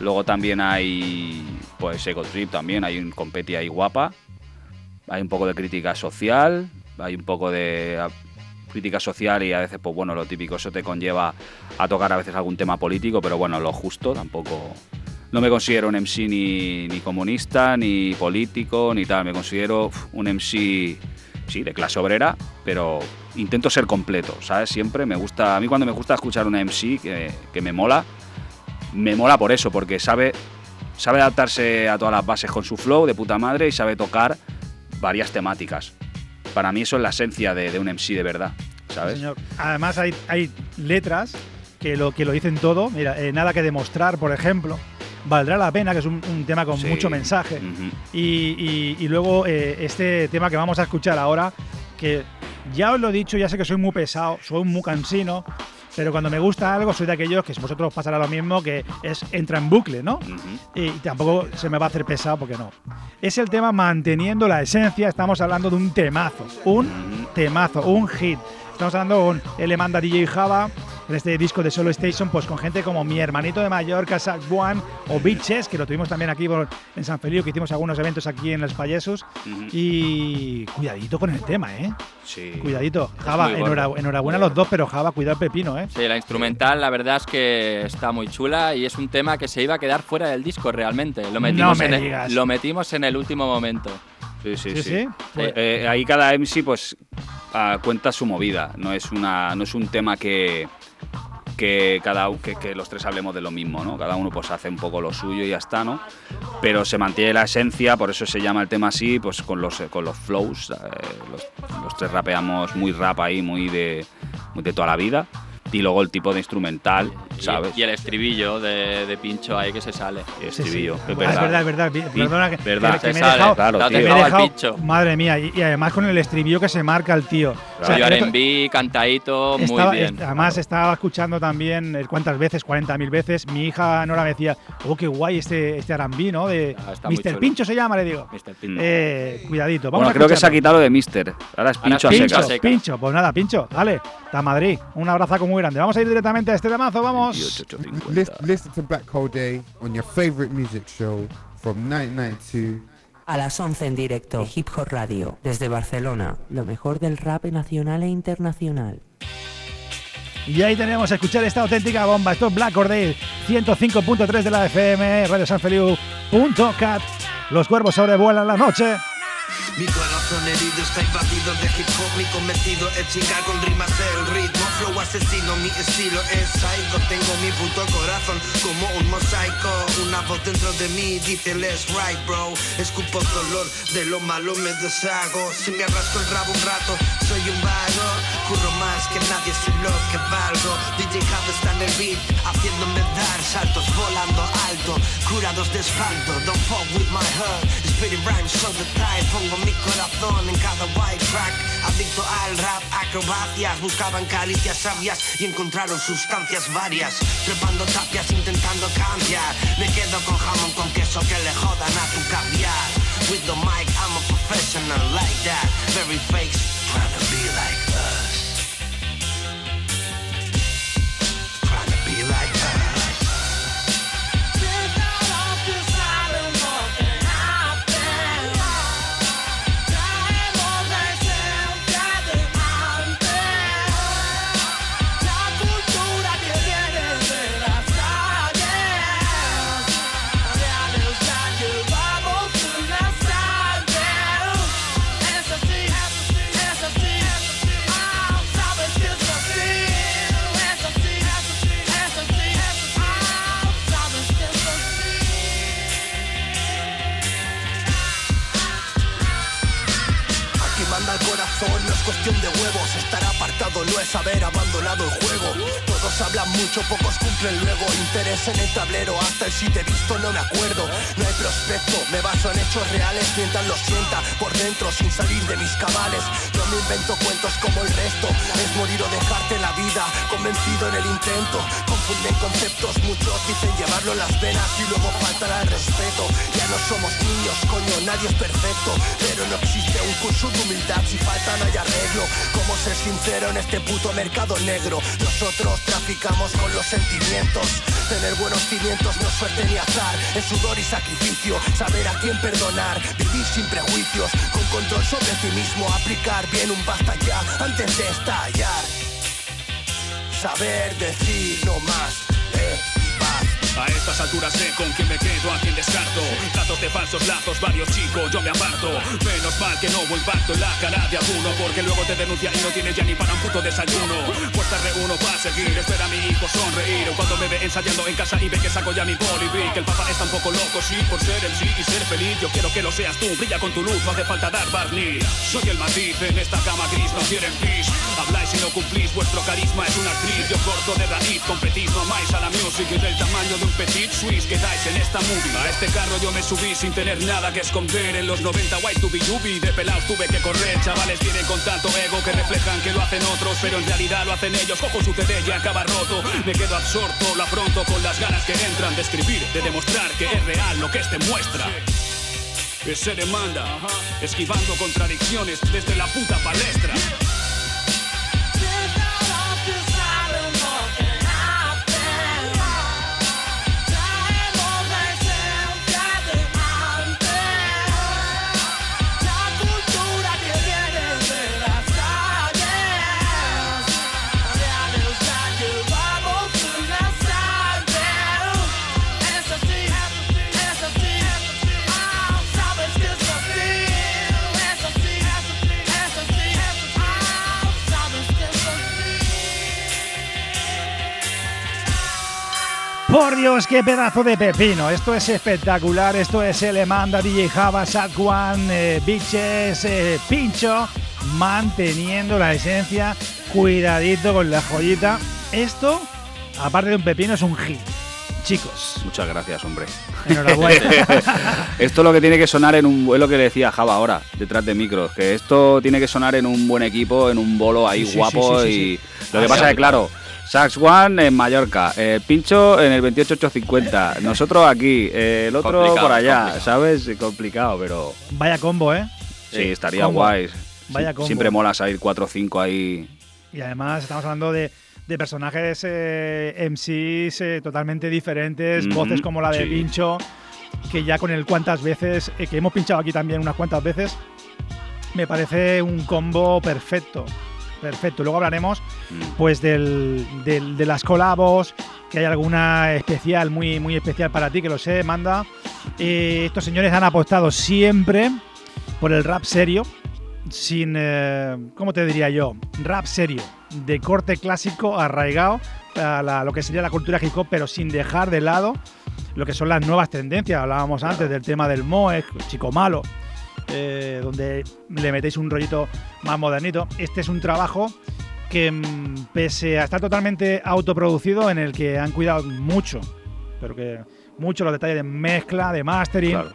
Luego también hay, pues, Ego Trip también, hay un competi ahí guapa. Hay un poco de crítica social, hay un poco de crítica social y a veces, pues bueno, lo típico, eso te conlleva a tocar a veces algún tema político, pero bueno, lo justo, tampoco... No me considero un MC ni, ni comunista, ni político, ni tal. Me considero un MC, sí, de clase obrera, pero intento ser completo, ¿sabes? Siempre me gusta, a mí cuando me gusta escuchar un MC que, que me mola, me mola por eso, porque sabe, sabe adaptarse a todas las bases con su flow de puta madre y sabe tocar varias temáticas. Para mí eso es la esencia de, de un MC de verdad, ¿sabes? Señor. Además hay, hay letras que lo, que lo dicen todo. Mira, eh, nada que demostrar, por ejemplo. Valdrá la pena, que es un, un tema con Sí. mucho mensaje. Ujú. Y, y- y luego eh, este tema que vamos a escuchar ahora, que ya os lo he dicho, ya sé que soy muy pesado, soy muy cansino, pero cuando me gusta algo soy de aquellos que si vosotros os pasará lo mismo, que es entra en bucle, ¿no? Y tampoco se me va a hacer pesado porque no. Es el tema manteniendo la esencia, estamos hablando de un temazo, un temazo, un hit. Estamos hablando con él manda DJ Java en este disco de Solo Station, pues con gente como mi hermanito de Mallorca, Sack One o Bitches, que lo tuvimos también aquí por- en San Feliu, que hicimos algunos eventos aquí en Los Payesos. Y cuidadito con el tema, ¿eh? Sí. Cuidadito. Java, enhorabuena a los dos, pero Java, cuidado pepino, ¿eh? Sí, la instrumental la verdad es que está muy chula y es un tema que se iba a quedar fuera del disco realmente. Lo metimos, me en, el, digas. lo metimos en el último momento. Sí, sí, Sí, sí. sí. Sí. Eh, ahí cada MC pues ah, cuenta su movida, no es una no es un tema que que cada que, que los tres hablemos de lo mismo, ¿no? Cada uno pues hace un poco lo suyo y ya está, ¿no? Pero se mantiene la esencia, por eso se llama el tema así, pues con los con los flows, eh, los, los tres rapeamos muy rap ahí, muy de muy de toda la vida y luego el tipo de instrumental, ¿sabes? Y, el estribillo de, de pincho ahí que se sale. Y Sí, sí. estribillo, es Ah, es verdad. es verdad. Perdona que, verdad. que- que Se me he sale, dejado. claro, tío. me he dejado pincho. madre mía, y, y además con el estribillo que se marca el tío. O sea, R&B, cantadito, muy bien. est- además estaba escuchando también eh, cuántas veces, 40.000 veces. Mi hija Nora me decía, oh, qué guay este, este R&B, ¿no? De Ah, Mr. Pincho se llama, le digo. Mr. Pincho. Eh, cuidadito. Vamos Bueno, a creo que se ha quitado lo de Mister. Ahora es Ahora pincho a Pincho, secas. seca. pincho, pues nada, pincho, dale, está Madrid. Un abrazo muy grande. Vamos a ir directamente a este temazo, vamos. 28.50. Listen, listen to Black Hole Day on your favorite music show from 1992. A las 11 en directo, Hip Hop Radio, desde Barcelona, lo mejor del rap nacional e internacional. Y ahí tenemos a escuchar esta auténtica bomba. Esto es Black Corday 105.3 de la FM, Radio San Feliu.cat. Los cuervos sobrevuelan la noche. Mi corazón herido está invadido de hip hop Mi cometido es chingar con rimas el ritmo asesino, mi estilo es psycho. Tengo mi puto corazón como un mosaico dentro de mí dice let's right bro. Escupo dolor, de lo malo me deshago. Si me arrasco el rabo un rato, soy un vago. Curro más que nadie, sé lo que valgo. DJ Hub está en el beat Haciéndome dar saltos, volando alto. Curados de espanto, don't fuck with my heart. Spitting rhymes all the time Pongo mi corazón en cada white track. Adicto al rap, acrobacias Buscaban caricias sabias y encontraron sustancias varias. Trepando tapias intentando cambiar. Me quedo con jamón con queso que le jodan a tu caviar. With the mic I'm a professional like that. Very fake, trying to be like No es haber abandonado el juego. Todos hablan mucho, pocos cumplen luego. Interés en el tablero, hasta el si te he visto no me acuerdo. No hay prospecto, me baso en hechos reales mientras lo sienta por dentro sin salir de mis cabales. No me invento cuentos como el resto, es morir o dejarte la vida, convencido en el intento. Confunden conceptos, muchos dicen llevarlo en las venas y luego faltará el respeto. Ya no somos niños, coño, nadie es perfecto, pero no existe un curso de humildad si falta no hay arreglo. ¿Cómo ser sincero en este puto mercado negro? Nosotros traficamos con los sentimientos. Tener buenos cimientos no es suerte ni azar, es sudor y sacrificio. Saber a quién perdonar, vivir sin prejuicios, con control sobre ti mismo, aplicar bien un basta ya antes de estallar. Saber decir no más. A estas alturas sé con quién me quedo, a quién descarto. Datos de falsos lazos, varios chicos, yo me aparto. Menos mal que no hubo impacto en la cara de alguno, porque luego te denuncia y no tienes ya ni para un puto desayuno. Te reúno para seguir, espera a mi hijo sonreír. Cuando me ve ensayando en casa y ve que saco ya mi poli, vi que el papá está un poco loco, sí, por ser el sí y ser feliz. Yo quiero que lo seas tú, brilla con tu luz, no hace falta dar barniz. Soy el matiz en esta cama gris, no quieren pis. Habláis y no cumplís, vuestro carisma es una actriz. Yo corto de raíz, competís, no amáis a la music y del tamaño de un petit Swiss que dais en esta movie. A este carro yo me subí sin tener nada que esconder. En los 90 white to be yubi, de pelados tuve que correr. Chavales vienen con tanto ego que reflejan que lo hacen otros, pero en realidad lo hacen ellos. Cojo su CD y acaba roto. Me quedo absorto, lo afronto con las ganas que entran de escribir, de demostrar que es real lo que este muestra. Que se demanda, esquivando contradicciones desde la puta palestra. Por Dios, qué pedazo de pepino. Esto es espectacular. Esto es Elemanda, DJ Java, Satwan, eh, Bitches, eh, Pincho, manteniendo la esencia. Cuidadito con la joyita. Esto, aparte de un pepino, es un hit. Chicos, Muchas gracias, hombre. enhorabuena. esto es lo que tiene que sonar en un. Es lo que decía Java ahora, detrás de micros. Que esto tiene que sonar en un buen equipo, en un bolo ahí Sí, guapo. sí, sí, y lo que pasa es que, claro. Sax One en Mallorca, eh, Pincho en el 28850, nosotros aquí, eh, el otro Complicado, por allá, complicado. ¿sabes? Complicado, pero Vaya combo, ¿eh? sí, estaría combo. guay. Vaya combo. Siempre mola salir 4 o 5 ahí. Y además estamos hablando de, de personajes eh, MCs eh, totalmente diferentes, voces como la de sí. Pincho, que ya con el cuantas veces, eh, que hemos pinchado aquí también unas cuantas veces, me parece un combo perfecto. Perfecto. Luego hablaremos Mm. pues del, del- de las colabos, que hay alguna especial, muy, muy especial para ti, que lo sé, manda. Eh, estos señores han apostado siempre por el rap serio, sin, eh, ¿cómo te diría yo? Rap serio, de corte clásico, arraigado a la- lo que sería la cultura hip hop, pero sin dejar de lado lo que son las nuevas tendencias. Hablábamos antes del tema del Moe, Chico Malo, eh, donde le metéis un rollito más modernito. Este es un trabajo que, mm, pese a estar totalmente autoproducido, en el que han cuidado mucho, pero que mucho los detalles de mezcla, de mastering, Claro.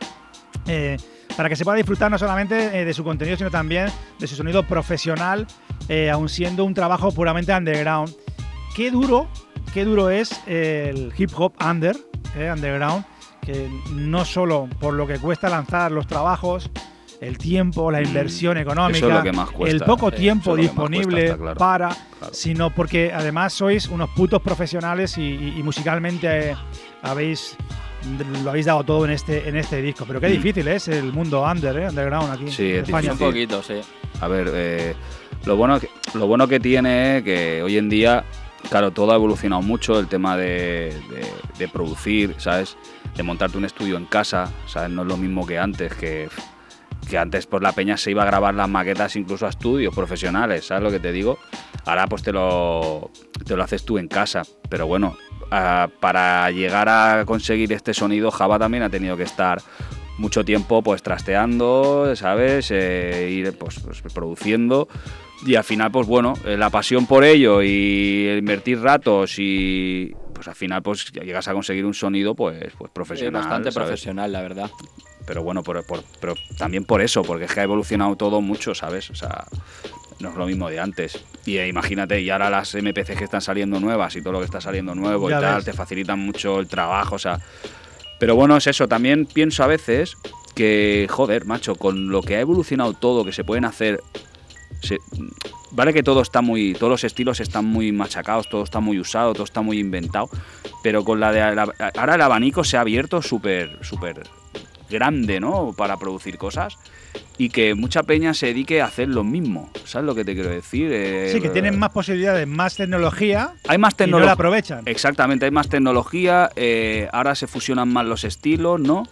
eh, para que se pueda disfrutar no solamente eh, de su contenido, sino también de su sonido profesional, eh, aun siendo un trabajo puramente underground. Qué duro, qué duro es el hip hop under, eh, underground, que no solo por lo que cuesta lanzar los trabajos, el tiempo, la Mm, inversión económica, eso es lo que más cuesta, el poco tiempo es disponible cuesta, está claro. para, Claro. sino porque además sois unos putos profesionales y, y- y musicalmente eh, habéis lo habéis dado todo en este en este disco. Pero qué Mm. difícil es el mundo under, eh, underground aquí Sí, en es España. Un poquito, sí. A ver, eh, lo, bueno que, lo bueno que tiene es que hoy en día, claro, todo ha evolucionado mucho, el tema de, de- de producir, ¿sabes? De montarte un estudio en casa, ¿sabes? No es lo mismo que antes, que, que antes por la peña se iba a grabar las maquetas incluso a estudios profesionales, ¿sabes lo que te digo? Ahora pues te lo, te lo haces tú en casa, pero bueno, ah, para llegar a conseguir este sonido, Java también ha tenido que estar mucho tiempo pues trasteando, ¿sabes? Eh, ir pues, pues, produciendo Y al final, pues bueno, eh, la pasión por ello y invertir ratos y pues al final pues llegas a conseguir un sonido pues, pues profesional. bastante ¿sabes? profesional, la verdad. Pero bueno, por- por- pero también por eso, porque es que ha evolucionado todo mucho, ¿sabes? O sea, no es lo mismo de antes. Y eh, imagínate, y ahora las MPCs que están saliendo nuevas y todo lo que está saliendo nuevo Ya y tal, ves. te facilitan mucho el trabajo, o sea. Pero bueno, es eso. También pienso a veces que, joder, macho, con lo que ha evolucionado todo, que se pueden hacer. se- vale que todo está muy. Todos los estilos están muy machacados, todo está muy usado, todo está muy inventado. Pero con la de. la- ahora el abanico se ha abierto súper, súper grande, ¿no? Para producir cosas. Y que mucha peña se dedique a hacer lo mismo. ¿Sabes lo que te quiero decir? Eh, Sí, que tienen más posibilidades, más tecnología. hay más y no tecnología. la aprovechan. Exactamente, hay más tecnología, eh, ahora se fusionan más los estilos, ¿no?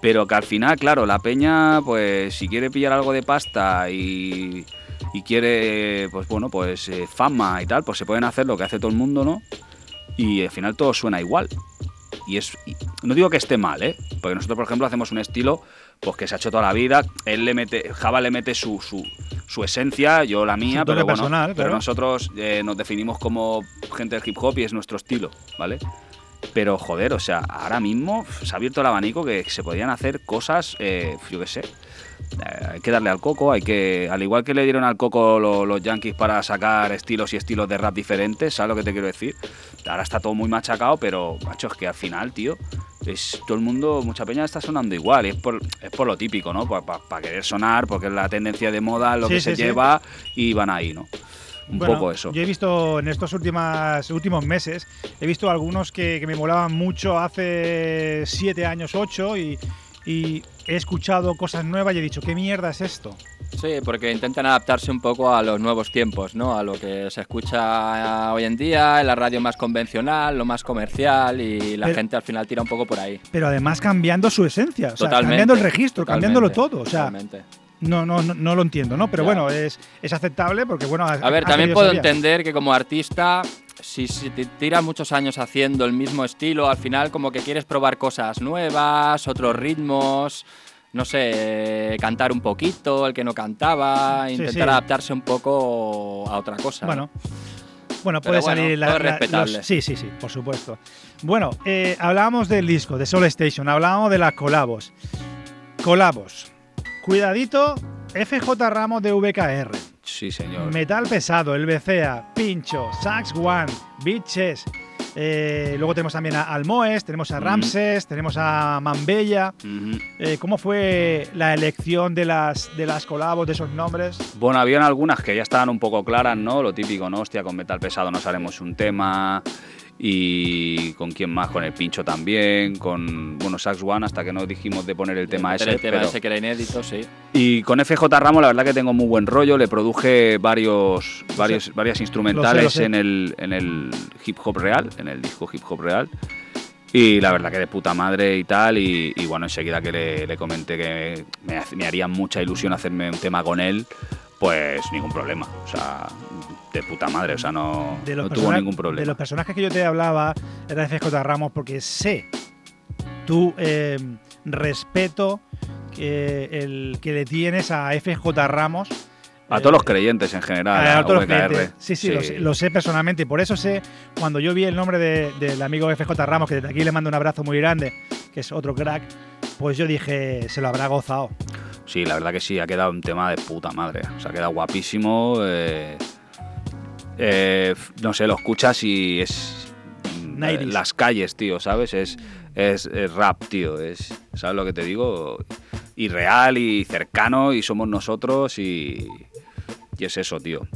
Pero que al final, claro, la peña, pues si quiere pillar algo de pasta y, y quiere, pues bueno, pues eh, fama y tal, pues se pueden hacer lo que hace todo el mundo, ¿no? Y al final todo suena igual. Y es, y no digo que esté mal, ¿eh? Porque nosotros, por ejemplo, hacemos un estilo pues que se ha hecho toda la vida. Él le mete, Java le mete su, su, su esencia, yo la mía, pero bueno, personal, pero nosotros eh, nos definimos como gente del hip hop y es nuestro estilo, ¿vale? Pero joder, o sea, ahora mismo se ha abierto el abanico que se podían hacer cosas, eh, yo qué sé. Eh, hay que darle al coco, hay que. Al igual que le dieron al coco lo- los yankees para sacar estilos y estilos de rap diferentes, ¿sabes lo que te quiero decir? Ahora está todo muy machacado, pero, macho, es que al final, tío, es todo el mundo, mucha peña está sonando igual. Es por, es por lo típico, ¿no? Para querer sonar, porque es la tendencia de moda, lo Sí, que sí, se sí. lleva y van ahí, ¿no? Un Bueno, poco eso. Yo he visto en estos últimas, últimos meses, he visto algunos que, que me molaban mucho hace siete años, ocho, y, y he escuchado cosas nuevas y he dicho, ¿qué mierda es esto? Sí, porque intentan adaptarse un poco a los nuevos tiempos, ¿no? A lo que se escucha hoy en día, en la radio más convencional, lo más comercial y la Pero- gente al final tira un poco por ahí. Pero además cambiando su esencia, o sea, cambiando el registro, cambiándolo todo. O sea, totalmente. no, no, no, no lo entiendo, ¿no? Pero Ya. bueno, es, es aceptable porque, bueno, ha- A ver, también puedo entender que como artista, si, si te tiras muchos años haciendo el mismo estilo, al final como que quieres probar cosas nuevas, otros ritmos, no sé, cantar un poquito, el que no cantaba, Sí, intentar sí. adaptarse un poco a otra cosa. Bueno, ¿no? bueno, puede bueno, salir respetable. los- sí, sí, sí, por supuesto. Bueno, eh, hablábamos del disco, de Soul Station, hablábamos de las colabos. Colabos. Cuidadito, FJ Ramos de VKR. Sí, señor. Metal pesado, el BCA, Pincho, Sax One, Bitches. eh, luego tenemos también a Almoes, tenemos a Mm. Ramses, tenemos a Mambella. Eh, ¿Cómo fue la elección de las, de las colabos, de esos nombres? Bueno, habían algunas que ya estaban un poco claras, ¿no? Lo típico, ¿no? Hostia, con metal pesado nos haremos un tema. Y con quién más, con el pincho también, con, bueno, Sax One, hasta que no dijimos de poner el tema Meter ese. el tema pero- ese que era inédito, sí. Y con FJ Ramos, la verdad que tengo muy buen rollo. Le produje varios, varios, varias instrumentales lo sé. En, el, en el hip hop real, en el disco hip hop real. Y la verdad que de puta madre y tal. Y, y bueno, enseguida que le, le comenté que me, hace- me haría mucha ilusión hacerme un tema con él, pues ningún problema. O sea, de puta madre. O sea, no, De no tuvo ningún de problema. los personajes que yo te hablaba era de FJ Ramos porque sé tu eh, respeto que, el, que le tienes a FJ Ramos. A eh, todos los creyentes en general. a a todos los VKR. clientes. Sí, sí, Lo, sé, lo sé personalmente. y Por eso sé, cuando yo vi el nombre de- del amigo FJ Ramos, que desde aquí le mando un abrazo muy grande, que es otro crack, pues yo dije, se lo habrá gozado. Sí, la verdad que sí, ha quedado un tema de puta madre. O sea, ha quedado guapísimo. eh, eh, no sé, lo escuchas y es. mm, 90s. Las calles, tío, ¿sabes? Es, es, es rap, tío. Es, ¿Sabes lo que te digo? Y real y cercano y somos nosotros y. Y es eso, tío.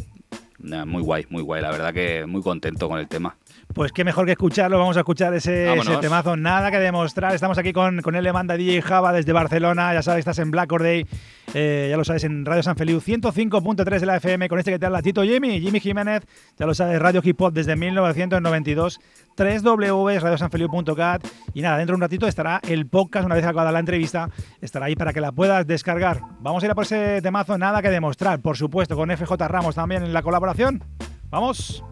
Nah, Muy guay, muy guay. La verdad que muy contento con el tema. Pues qué mejor que escucharlo. Vamos a escuchar ese, temazo. Nada que demostrar. Estamos aquí con, con le manda DJ Java desde Barcelona. Ya sabes, estás en Black Or Day. Eh, ya lo sabes, en Radio San Feliu 105.3 de la FM. Con este que te habla Tito Jimmy, Jimmy Jiménez. Ya lo sabes, Radio Hip Hop desde 1992. 3 radiosanfeliu.cat. Y nada, dentro de un ratito estará el podcast. Una vez acabada la entrevista, estará ahí para que la puedas descargar. Vamos a ir a por ese temazo. Nada que demostrar, por supuesto, con FJ Ramos también en la colaboración. Vamos.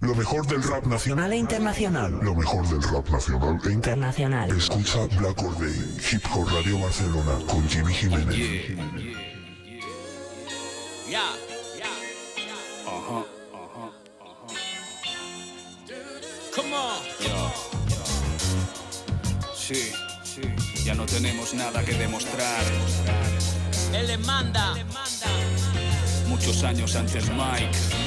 Lo mejor del rap nacional. E internacional. Lo mejor del rap nacional e internacional. Escucha Black Or Day, Hip Hop Radio Barcelona con Jimmy Jiménez. Ajá, ajá, ajá. Come on. Sí, sí, ya no tenemos nada que demostrar. Él le manda. Muchos años antes Mike.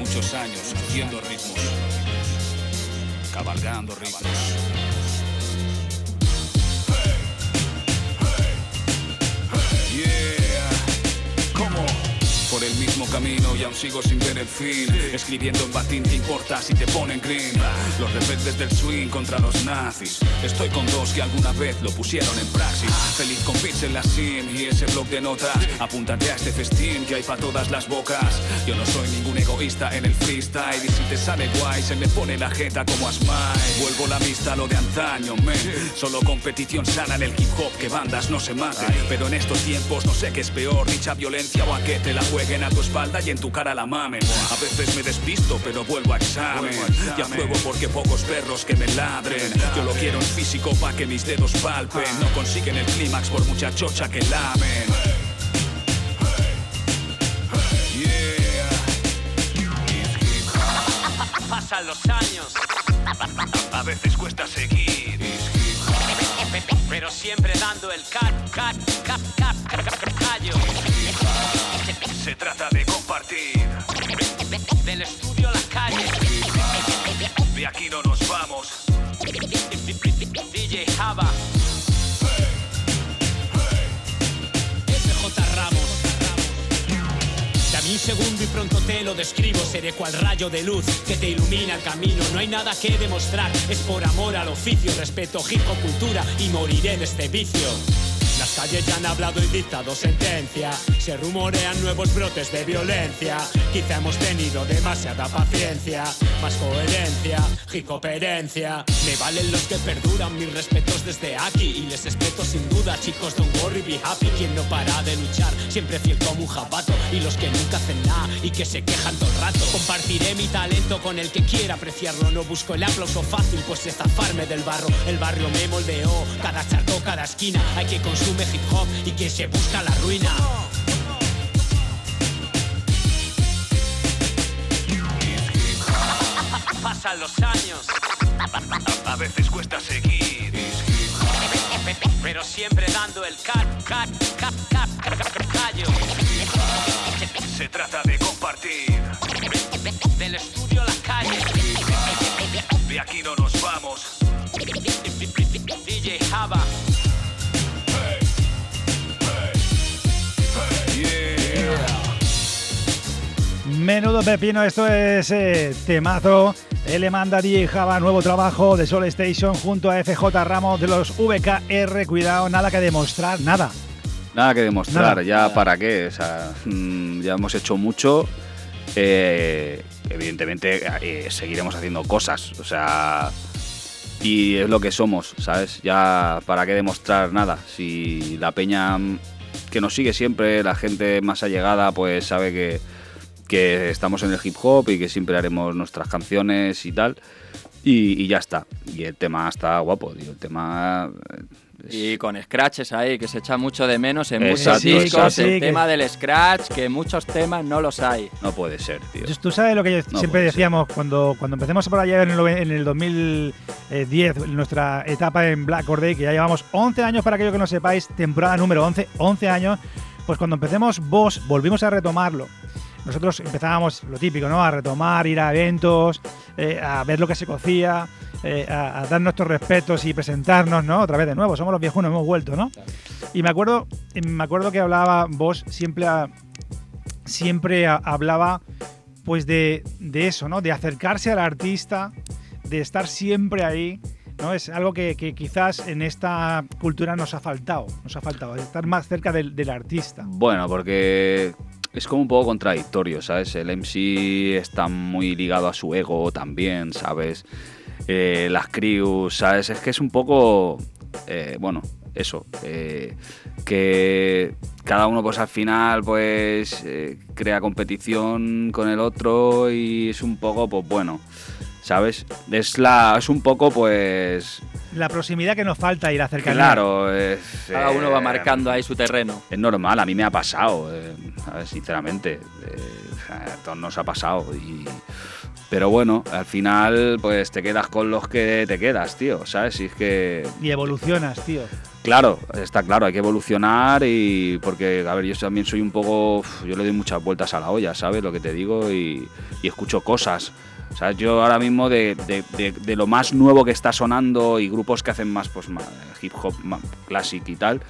Muchos años haciendo ritmos. Cabalgando ritmos. Mismo camino y aún sigo sin ver el fin. Escribiendo en batín, ¿qué importa si te ponen green? Los rebeldes del swing contra los nazis. Estoy con dos que alguna vez lo pusieron en praxis. Feliz con beats en la sim y ese blog de notas. Apúntate a este festín que hay para todas las bocas. Yo no soy ningún egoísta en el freestyle Y si te sale guay se me pone la jeta como a Smile. Vuelvo la vista a lo de antaño, men. Solo competición sana en el hip hop Que bandas no se maten. Pero en estos tiempos no sé qué es peor Dicha violencia o a que te la jueguen a tu espalda y en tu cara la mamen. A veces me despisto pero vuelvo a examen. Ya pruebo porque pocos perros que me ladren. Yo lo quiero en físico pa' que mis dedos palpen. No consiguen el clímax por mucha chocha que lamen. Pasan los años, A veces cuesta seguir. Pero siempre dando el cat, cat, cat, cat, cat, callo. Trata de compartir Del estudio a la calle. De aquí no nos vamos DJ Java. FJ Ramos. Dame un segundo y pronto te lo describo. Seré cual rayo de luz que te ilumina el camino. No hay nada que demostrar, es por amor al oficio. Respeto hip cultura y moriré en este vicio. Ya han hablado y dictado sentencia. Se rumorean nuevos brotes de violencia. Quizá hemos tenido demasiada paciencia. Más coherencia y cooperencia. Me valen los que perduran. Mis respetos desde aquí. Y les respeto sin duda, chicos. Don't worry, be happy. Quien no para de luchar. Siempre fiel como un jabato. Y los que nunca hacen nada y que se quejan todo el rato. Compartiré mi talento con el que quiera apreciarlo. No busco el aplauso fácil, pues es zafarme del barro. El barrio me moldeó. Cada charco, cada esquina. Hay que consume hip hop y que se busca la ruina. Pasan los años, A veces cuesta seguir pero siempre dando el cat, cat, cat, cat, callo. Se trata de compartir Del estudio a la calle. De aquí no nos Menudo pepino, esto es eh, temazo. Él le manda DJ Java nuevo trabajo de Soul Station junto a FJ Ramos de los VKR. Cuidado, nada que demostrar, nada. Nada que demostrar, Nada. ya para qué. O sea, mm, ya hemos hecho mucho. eh, evidentemente eh, seguiremos haciendo cosas. O sea, y es lo que somos, ¿sabes? Ya para qué demostrar nada. Si la peña mm, que nos sigue siempre, la gente más allegada, pues sabe que, que estamos en el hip hop y que siempre haremos nuestras canciones y tal. Y, y ya está. Y el tema está guapo, tío. El tema. eh, Y con scratches ahí, que se echa mucho de menos en Exacto, muchos discos. exacto. el Sí, que- tema del scratch, que muchos temas no los hay. No puede ser, tío. Tú sabes lo que No siempre ser. decíamos cuando, cuando empecemos por allá en el, en el 2010, en nuestra etapa en Black Day, que ya llevamos 11 años para aquello que no sepáis, temporada número 11, 11 años, pues cuando empecemos vos volvimos a retomarlo. Nosotros empezábamos lo típico, ¿no? A retomar, ir a eventos, eh, a ver lo que se cocía, eh, a, a dar nuestros respetos y presentarnos, ¿no? Otra vez de nuevo, somos los viejunos, hemos vuelto, ¿no? Y me acuerdo, me acuerdo que hablaba vos siempre a- siempre a- hablaba pues de, de eso, ¿no? De acercarse al artista, de estar siempre ahí, ¿no? Es algo que, que quizás en esta cultura nos ha faltado, nos ha faltado, estar más cerca del, del artista. Bueno, porque es como un poco contradictorio, ¿sabes? El MC está muy ligado a su ego también, ¿sabes? Eh, las crews, ¿sabes? Es que es un poco, eh, bueno, eso, eh, que cada uno pues al final pues crea competición con el otro y es un poco, pues bueno, ¿sabes? Es, la, es un poco pues la proximidad que nos falta y la cercanía. Claro, es, Cada uno va eh, marcando ahí su terreno. Es normal, a mí me ha pasado, eh, a ver, sinceramente. eh, a todos nos ha pasado. Y, pero bueno, al final, pues te quedas con los que te quedas, tío, ¿sabes? Si es que. Y evolucionas, tío. Claro, está claro, hay que evolucionar y porque, a ver, yo también soy un poco, yo le doy muchas vueltas a la olla, ¿sabes? Lo que te digo y, y escucho cosas. ¿Sabes? Yo ahora mismo de, de- de- de lo más nuevo que está sonando y grupos que hacen más pues más hip hop más classic y tal,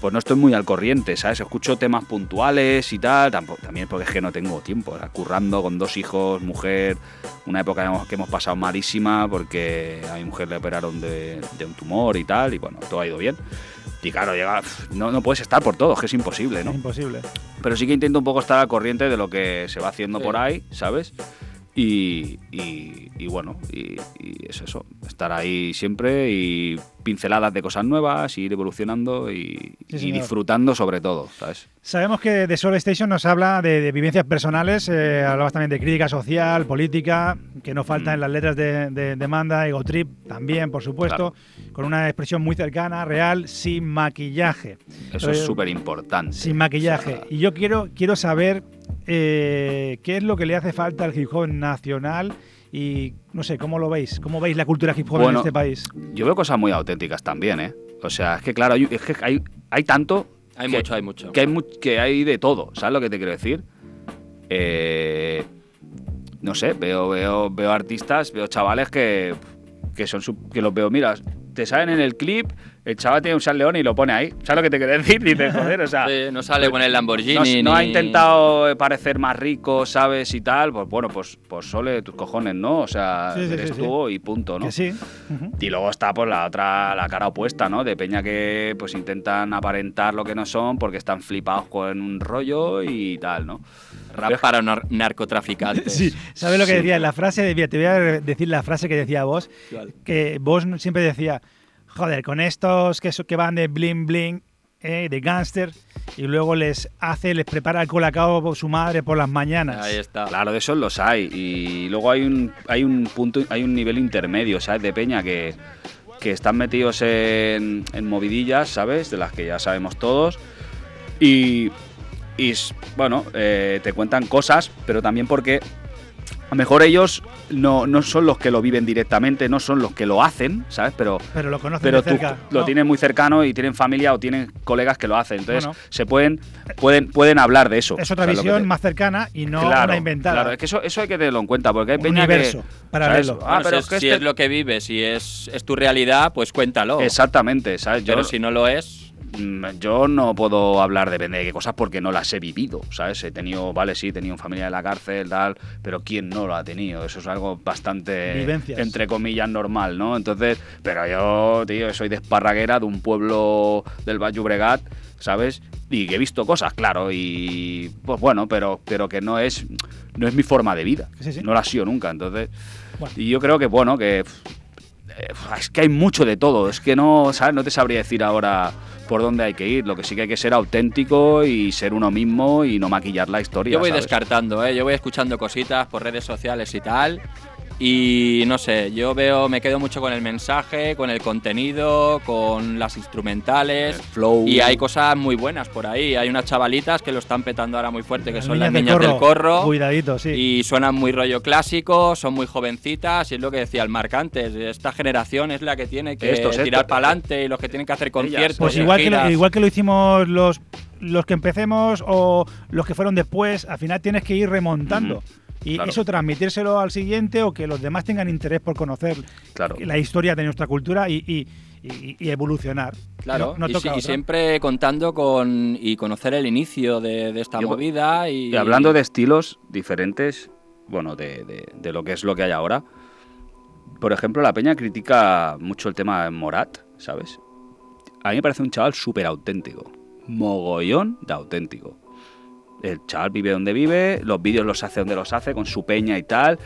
pues no estoy muy al corriente, ¿sabes? Escucho temas puntuales y tal, tampoco, también porque es que no tengo tiempo, o sea, currando con dos hijos, mujer, una época que hemos, que hemos pasado malísima porque a mi mujer le operaron de, de un tumor y tal, y bueno, todo ha ido bien. Y claro, llega, no, no puedes estar por todo, es que es imposible, ¿no? Es imposible. Pero sí que intento un poco estar al corriente de lo que se va haciendo Sí. por ahí, ¿sabes? Y, y- y bueno, y, es eso, estar ahí siempre y pinceladas de cosas nuevas, ir evolucionando y, Sí, y señor. disfrutando sobre todo, ¿sabes? Sabemos que de Soul Station nos habla de, de vivencias personales, eh, hablabas también de crítica social, política, que no falta Mm. en las letras de, de, de Manda, Ego Trip también, por supuesto, con una expresión muy cercana, real, sin maquillaje. Eso Eh, es súper importante. Sin maquillaje. Y yo quiero, quiero saber eh, qué es lo que le hace falta al hip hop nacional y no sé, ¿cómo lo veis? ¿Cómo veis la cultura hip hop en este país? Yo veo cosas muy auténticas también, ¿eh? O sea, es que claro, hay, es que hay, hay tanto... Hay que- mucho, hay mucho. Que hay, mu- que hay de todo, ¿sabes lo que te quiero decir? Eh, no sé, veo, veo, veo artistas, veo chavales que, que son su- que los veo, mira, te salen en el clip, el chaval tiene un San León y lo pone ahí. ¿Sabes lo que te quiero decir? Dices, joder, o sea. Sí, no sale con el Lamborghini. No, no ha intentado parecer más rico, ¿sabes? Y tal, pues bueno, pues, pues sole tus cojones, ¿no? O sea, Sí, sí, eres sí, sí. tú y punto, ¿no? Que sí. Y luego está pues la otra, la cara opuesta, ¿no? De peña que pues intentan aparentar lo que no son porque están flipados con un rollo y tal, ¿no? Rap para nar- narcotraficantes. Sí, ¿sabes lo que Sí. decía? La frase, de- te voy a decir la frase que decía vos, que vos siempre decía, joder, con estos que, que van de bling bling, eh, de gangster, y luego les hace, les prepara el colacao su madre por las mañanas. Ahí está. Claro, de esos los hay. Y luego hay un, hay un punto, hay un nivel intermedio, ¿sabes? De peña que, que están metidos en, en movidillas, ¿sabes? De las que ya sabemos todos. Y, y bueno, eh, te cuentan cosas, pero también porque a lo mejor ellos no, no son los que lo viven directamente, no son los que lo hacen, ¿sabes? Pero, Pero lo conocen pero de tú cerca. lo ¿no? tienen muy cercano y tienen familia o tienen colegas que lo hacen. Entonces Bueno. se pueden, pueden, pueden hablar de eso. Es otra ¿sabes lo visión te- más cercana y no claro, una inventada. Claro, es que eso, eso hay que tenerlo en cuenta, porque hay Un peña universo que. paralelo. ¿sabes? Ah, Bueno, pero si es es, que si este- es lo que vives, si es, es tu realidad, pues cuéntalo. Exactamente, ¿sabes? Yo, Pero si no lo es, yo no puedo hablar de de qué cosas porque no las he vivido, ¿sabes? He tenido, vale, sí, he tenido familia en la cárcel, tal, pero ¿quién no lo ha tenido? Eso es algo bastante, Vivencias. entre comillas, normal, ¿no? Entonces, pero yo, tío, soy de Esparraguera, de un pueblo del Valle Bregat, ¿sabes? Y que he visto cosas, claro, y pues bueno, pero, pero que no es, no es mi forma de vida. Sí, sí. No la ha sido nunca, entonces... Bueno. Y yo creo que, bueno, que... eh, Es que hay mucho de todo, es que no, ¿sabes? No te sabría decir ahora por dónde hay que ir. Lo que sí que hay que ser auténtico y ser uno mismo y no maquillar la historia. yo voy ¿sabes? descartando, ¿eh? Yo voy escuchando cositas por redes sociales y tal. Y no sé, yo veo, me quedo mucho con el mensaje, con el contenido, con las instrumentales. flow. Y hay cosas muy buenas por ahí. Hay unas chavalitas que lo están petando ahora muy fuerte, que son las del niñas del corro. Cuidadito, sí. Y suenan muy rollo clásico, son muy jovencitas, y es lo que decía el Marc antes. Esta generación es la que tiene que estos. tirar para adelante y los que tienen que hacer conciertos. Pues igual que, lo, igual que lo hicimos los, los que empecemos o los que fueron después, al final tienes que ir remontando. Y claro. eso transmitírselo al siguiente o que los demás tengan interés por conocer Claro. la historia de nuestra cultura y, y- y- y evolucionar. Claro, No- no y, toca siempre contando con y conocer el inicio de, de esta Yo- movida y, Y hablando de estilos diferentes, bueno, de, de- de lo que es lo que hay ahora. Por ejemplo, la peña critica mucho el tema de Morat, ¿sabes? A mí me parece un chaval súper auténtico. Mogollón de auténtico. El chaval vive donde vive, los vídeos los hace donde los hace, con su peña y tal.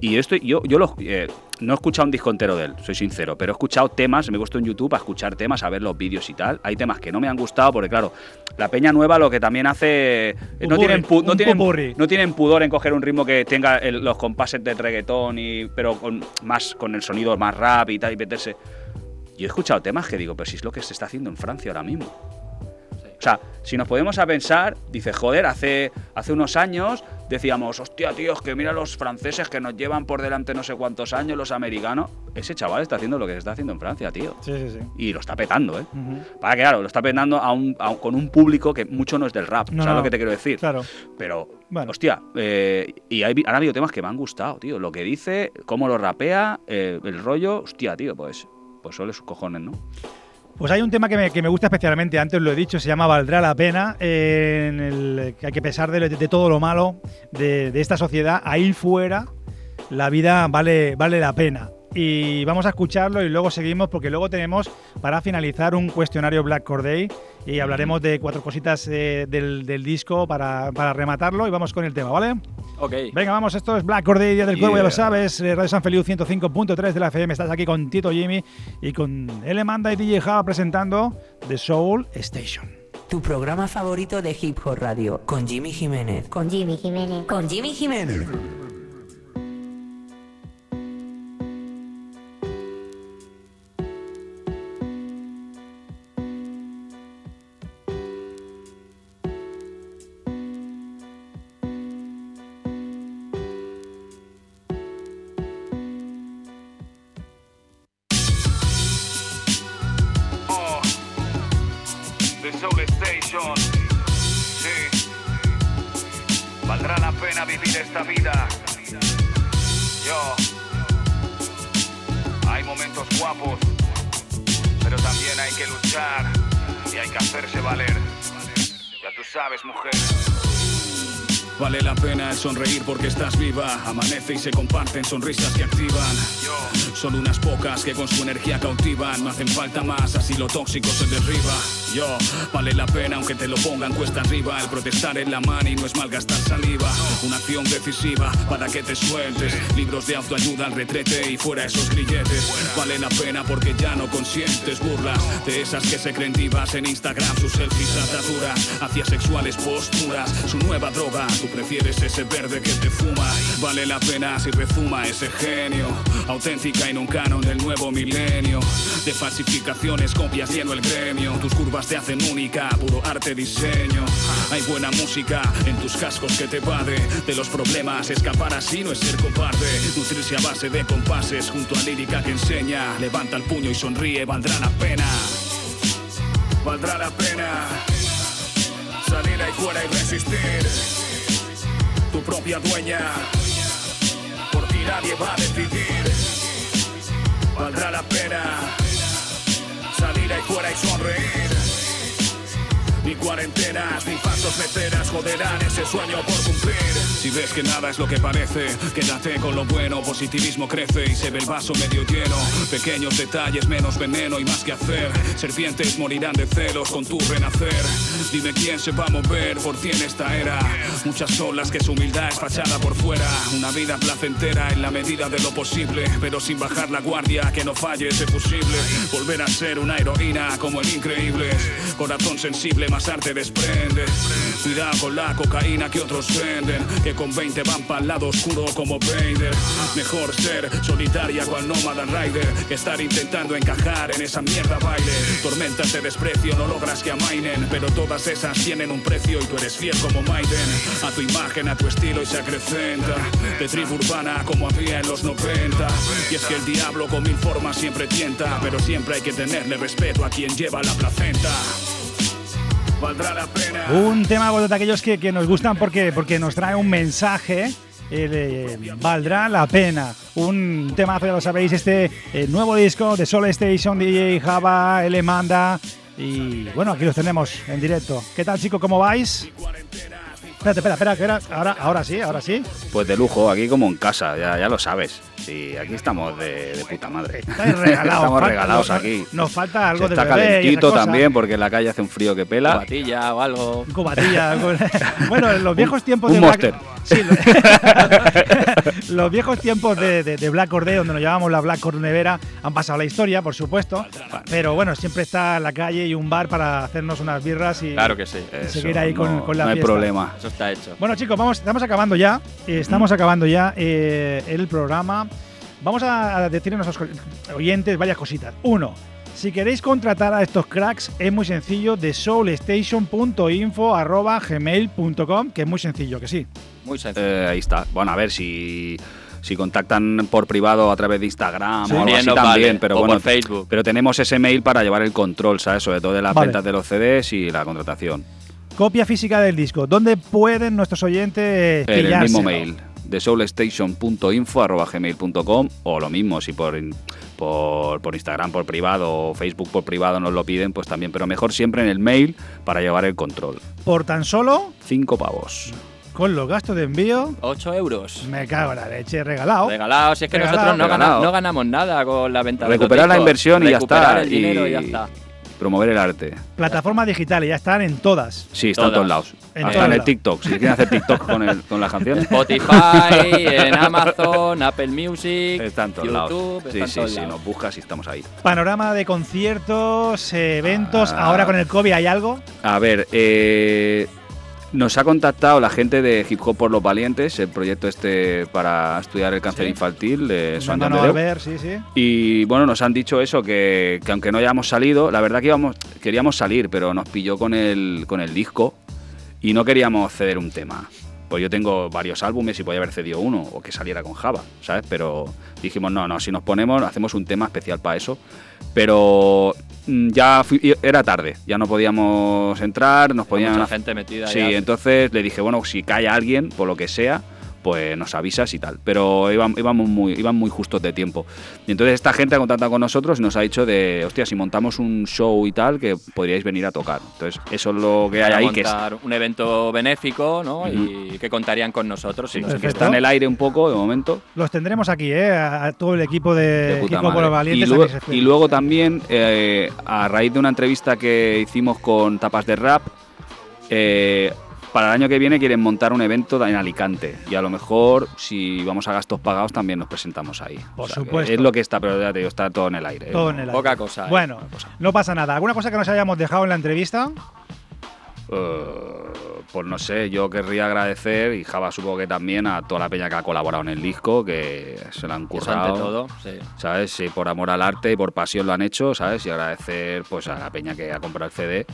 Y esto, yo, yo lo- eh, no he escuchado un disco entero de él, soy sincero, pero he escuchado temas, me he puesto en YouTube a escuchar temas, a ver los vídeos y tal. Hay temas que no me han gustado porque, claro, la peña nueva lo que también hace... eh, no, tienen, no, tienen, no tienen pudor en coger un ritmo que tenga el- los compases de reggaetón, y, pero con, más con el sonido más rap y tal, y meterse... Yo he escuchado temas que digo, pero si es lo que se está haciendo en Francia ahora mismo. O sea, si nos podemos a pensar, dice, joder, hace, hace unos años decíamos, hostia, tíos, que mira los franceses que nos llevan por delante no sé cuántos años, los americanos. Ese chaval está haciendo lo que se está haciendo en Francia, tío. Sí, sí, sí. Y lo está petando, ¿eh? Para que, claro, lo está petando a un- a un- con un público que mucho no es del rap. No, ¿Sabes no. lo que te quiero decir? Claro. Pero, Bueno. hostia, eh, y hay, han habido temas que me han gustado, tío. Lo que dice, cómo lo rapea, eh, el rollo, hostia, tío, pues, pues sole sus cojones, ¿no? Pues hay un tema que me, que me gusta especialmente, antes lo he dicho, se llama Valdrá la pena, eh, que hay que pesar de, de todo lo malo de, de esta sociedad, ahí fuera la vida vale, vale la pena. Y vamos a escucharlo y luego seguimos porque luego tenemos para finalizar un cuestionario Black Corday y hablaremos de cuatro cositas eh, del, del disco para, para rematarlo y vamos con el tema, ¿vale? Ok. Venga, vamos, esto es Black Corday, Día del Cuervo, ya lo sabes. eh, Radio San Feliu 105.3 de la FM. Estás aquí con Tito Jimmy y con L. Manda y DJ Java presentando The Soul Station. Tu programa favorito de Hip Hop Radio con Jimmy Jiménez. Con Jimmy Jiménez. Con Jimmy Jiménez. Soul Station. Sí. Valdrá la pena vivir esta vida. Yo. Hay momentos guapos, pero también hay que luchar y hay que hacerse valer. Ya tú sabes, mujer. Vale la pena el sonreír porque estás viva. Amanece y se comparten sonrisas que activan. Son unas pocas que con su energía cautivan. No hacen falta más, así lo tóxico se derriba. Yo, vale la pena aunque te lo pongan cuesta arriba. El protestar en la mano y no es malgastar saliva. Una acción decisiva para que te sueltes. Libros de autoayuda al retrete y fuera esos grilletes. Vale la pena porque ya no consientes burlas de esas que se creen divas en Instagram. Sus selfies ataduras hacia sexuales posturas. Su nueva droga, tú prefieres ese verde que te fuma. Vale la pena si rezuma ese genio. Auténtica y nunca canon del nuevo milenio. De falsificaciones, copias lleno el gremio. Tus curvas te hacen única, puro arte, diseño. Hay buena música en tus cascos que te evade de los problemas. Escapar así no es ser cobarde. Nutrirse a base de compases junto a lírica que enseña. Levanta el puño y sonríe, valdrá la pena. Valdrá la pena salir ahí fuera y resistir. Tu propia dueña, por ti nadie va a decidir. Valdrá la pena salir ahí fuera y sonreír. Ni cuarentenas, ni falsos mecenas joderán ese sueño por cumplir. Si ves que nada es lo que parece, quédate con lo bueno. Positivismo crece y se ve el vaso medio lleno. Pequeños detalles, menos veneno y más que hacer. Serpientes morirán de celos con tu renacer. Dime quién se va a mover por ti en esta era. Muchas son las que su humildad es fachada por fuera. Una vida placentera en la medida de lo posible, pero sin bajar la guardia, que no falle ese fusible. Volver a ser una heroína como el increíble. Corazón sensible, más arte desprende. Cuidado con la cocaína que otros venden, que con 20 van para el lado oscuro como Vader. Mejor ser solitaria cual nómada rider, que estar intentando encajar en esa mierda baile. Tormentas de desprecio, no logras que amainen, pero todas esas tienen un precio y tú eres fiel como Maiden. A tu imagen, a tu estilo y se acrecenta. De tribu urbana como había en los 90. Y es que el diablo con mil formas siempre tienta, pero siempre hay que tenerle respeto a quien lleva la placenta. Valdrá la pena. Un tema bueno, de aquellos que, que nos gustan porque, porque nos trae un mensaje. eh, valdrá la pena. Un temazo, ya lo sabéis, este eh, nuevo disco de Soul Station, DJ Java, L Manda. Y bueno, aquí los tenemos en directo. ¿Qué tal, chicos? ¿Cómo vais? Espérate, espera, espera, ahora, ahora sí, ahora sí. Pues de lujo, aquí como en casa, ya, ya lo sabes. Sí, aquí estamos de, de puta madre. Estáis regalados. Estamos falta- regalados nos- aquí. Nos falta algo Se de está calentito también porque en la calle hace un frío que pela. Cubatilla o algo. Cubatilla. bueno, en los viejos tiempos un de Monster. Sí, lo- los viejos tiempos de, de, de Black Corday, donde nos llamábamos la Black Cornevera, han pasado la historia, por supuesto. Pero bueno, siempre está la calle y un bar para hacernos unas birras y, Claro que sí. y seguir ahí con, no- con la no hay fiesta. problema. Eso está hecho. Bueno, chicos, vamos, estamos acabando ya. eh, estamos acabando ya eh, el programa. Vamos a, a decir a nuestros co- oyentes varias cositas. Uno, Si queréis contratar a estos cracks, es muy sencillo, de soulstation.info.gmail.com, que es muy sencillo, que sí. Muy sencillo. Eh, ahí está. Bueno, a ver si. Si contactan por privado a través de Instagram Sí. o algo También así nos también, vale, pero o bueno, por Facebook. pero tenemos ese mail para llevar el control, ¿sabes? Sobre todo de las Vale. ventas de los CDs y la contratación. Copia física del disco. ¿Dónde pueden nuestros oyentes En el mismo mail, de soulstation.info.gmail.com o lo mismo, si por, por, por Instagram por privado o Facebook por privado nos lo piden, pues también, pero mejor siempre en el mail para llevar el control. Por tan solo, Cinco pavos. con los gastos de envío, 8 euros. me cago en la leche, regalado. Regalado, si es que Regalado. nosotros no, ganamos nada con la venta de Recuperar la inversión y ya Recuperar está. el dinero y ya está. Promover el arte. Plataformas digitales, ya están en todas. Sí, está en Todas. todos lados. En Hasta todos en el lados. TikTok. Si quieren hacer TikTok con, el- con las canciones. Spotify, en Amazon, Apple Music, Está en todos YouTube, lados. Sí, en sí, todos sí. lados. Nos buscas y estamos ahí. Panorama de conciertos, eh, eventos. Ah. Ahora con el COVID hay algo. A ver, eh, nos ha contactado la gente de Hip Hop por los Valientes, el proyecto este para estudiar el cáncer Sí. infantil de Mi San hermano Andreu. Albert, sí, sí. Y bueno, nos han dicho eso, que, que aunque no hayamos salido, la verdad que íbamos, queríamos salir, pero nos pilló con el, con el disco y no queríamos ceder un tema. Pues yo tengo varios álbumes y podía haber cedido uno o que saliera con Java, ¿sabes? Pero dijimos, no, no, si nos ponemos, hacemos un tema especial para eso. Pero ya fui- era tarde, ya no podíamos entrar, nos Hay podían... mucha gente metida Sí, ya. entonces le dije, bueno, si cae alguien, por lo que sea, pues nos avisas y tal. Pero iban, muy, iban muy justos de tiempo. Y entonces esta gente ha contactado con nosotros y nos ha dicho de, hostia, si montamos un show y tal, que podríais venir a tocar. Entonces eso es lo que hay ahí, que es- un evento benéfico, ¿no? Y que contarían con nosotros. si sí, nos que está en el aire un poco de momento. Los tendremos aquí, ¿eh? A, a todo el equipo de, de los Valientes. y, luego, y luego también, eh, a raíz de una entrevista que hicimos con Tapas de Rap, eh, para el año que viene quieren montar un evento en Alicante. Y a lo mejor, si vamos a gastos pagados, también nos presentamos ahí. Por O sea, que supuesto. Es lo que está, pero ya te digo, está todo en el aire. ¿eh? Todo en el aire. Poca cosa. ¿eh? Bueno, no pasa nada. ¿Alguna cosa que nos hayamos dejado en la entrevista? Eh, pues no sé, yo querría agradecer, y Java supongo que también, a toda la peña que ha colaborado en el disco, que se lo han currado. ante todo, sí. ¿sabes? Sí, por amor al arte y por pasión lo han hecho, ¿sabes? Y agradecer pues a la peña que ha comprado el CD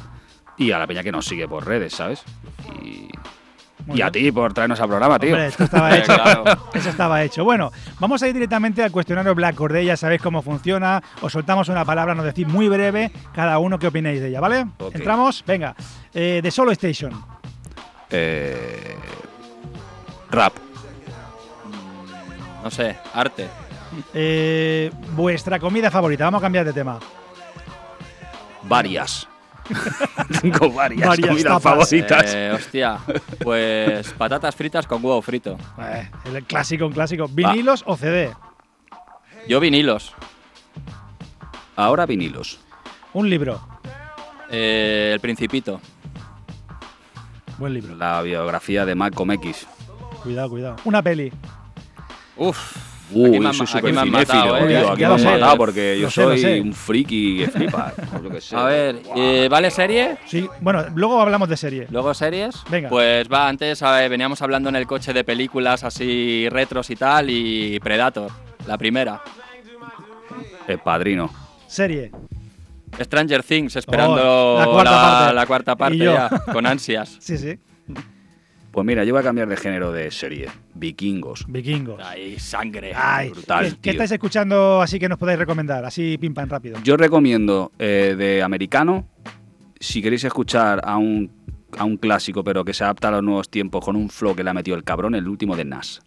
y a la peña que nos sigue por redes, ¿sabes? Y, a ti por traernos al programa, tío. Hombre, esto estaba hecho. Claro. Eso estaba hecho. Bueno, vamos a ir directamente al cuestionario Black Corday. Ya sabéis cómo funciona. Os soltamos una palabra, nos decís muy breve cada uno qué opináis de ella, ¿vale? Entramos. Venga. Eh, de Solo Station. Eh, rap. No sé, arte. Eh, vuestra comida favorita. Vamos a cambiar de tema. Varias. Tengo varias, Varias comidas tapas. favoritas. Eh, hostia, pues patatas fritas con huevo frito. Eh, el clásico, un clásico. ¿Vinilos o CD? Yo vinilos. Ahora vinilos. Un libro. Eh, el Principito. Buen libro. La biografía de Malcolm X. Cuidado, cuidado. Una peli. Uf. Uy, aquí me han, soy aquí súper me han cinéfilo, matado, ¿eh? tío. Aquí me lo han matado porque yo sé, soy un friki que flipa. yo sé. A ver, eh, ¿vale serie? Sí, bueno, luego hablamos de serie. Luego series. Venga. Pues va, antes ver, veníamos hablando en el coche de películas así retros y tal, y Predator, la primera. El padrino. Serie. Stranger Things, esperando Oh, la cuarta parte. la cuarta parte yo. ya, con ansias. Sí, sí. Pues mira, yo voy a cambiar de género de serie. Vikingos. Vikingos. Ahí, sangre. Ay, brutal, ¿qué, estáis escuchando así que nos podéis recomendar? Así pim pam rápido. Yo recomiendo eh, de americano, si queréis escuchar a un, a un clásico, pero que se adapta a los nuevos tiempos con un flow que le ha metido el cabrón, el último de Nas,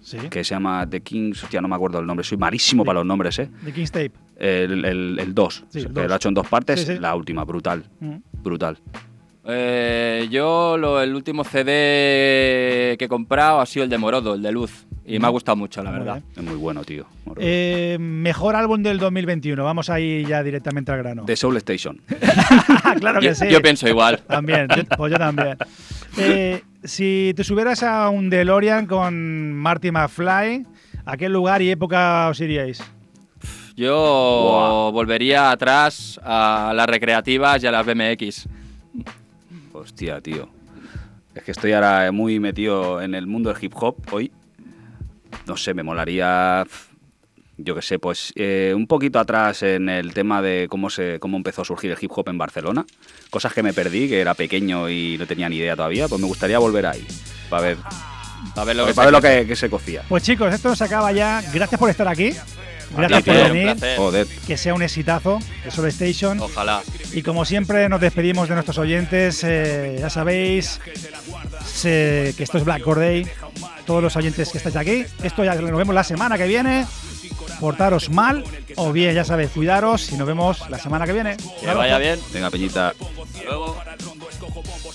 Sí. que se llama The Kings, ya no me acuerdo el nombre, soy malísimo para los nombres, ¿eh? The King's Tape. El 2, Sí, el dos. lo ha hecho en dos partes, Sí, sí. la última, brutal, Mm. brutal. Eh, yo lo- el último CD que he comprado ha sido el de Morodo, el de Luz. Y me ha gustado mucho, la Muy verdad. bien. Es muy bueno, tío. Eh, mejor álbum del 2021. Vamos ahí ya directamente al grano. The Soul Station. claro que Yo- sí. yo pienso igual. También, yo- pues yo también. Eh, si te subieras a un DeLorean con Marty McFly, ¿a qué lugar y época os iríais? Yo volvería atrás a las recreativas y a las BMX. Hostia, tío. Es que estoy ahora muy metido en el mundo del hip hop hoy. No sé, me molaría. yo qué sé, pues eh, un poquito atrás en el tema de cómo, se, cómo empezó a surgir el hip hop en Barcelona. Cosas que me perdí, que era pequeño y no tenía ni idea todavía, pues me gustaría volver ahí. Para ver, para ver lo, para que, ver se lo cuece. que, que se cocía. Pues chicos, esto nos acaba ya. Gracias por estar aquí. Gracias por venir. Joder. Que sea un exitazo de Soul Station. Ojalá. Y como siempre nos despedimos de nuestros oyentes, eh, ya sabéis que esto es Black Corday, todos los oyentes que estáis aquí, esto ya nos vemos la semana que viene, portaros mal o bien, ya sabéis, cuidaros y nos vemos la semana que viene. Que vaya bien. Venga, Peñita.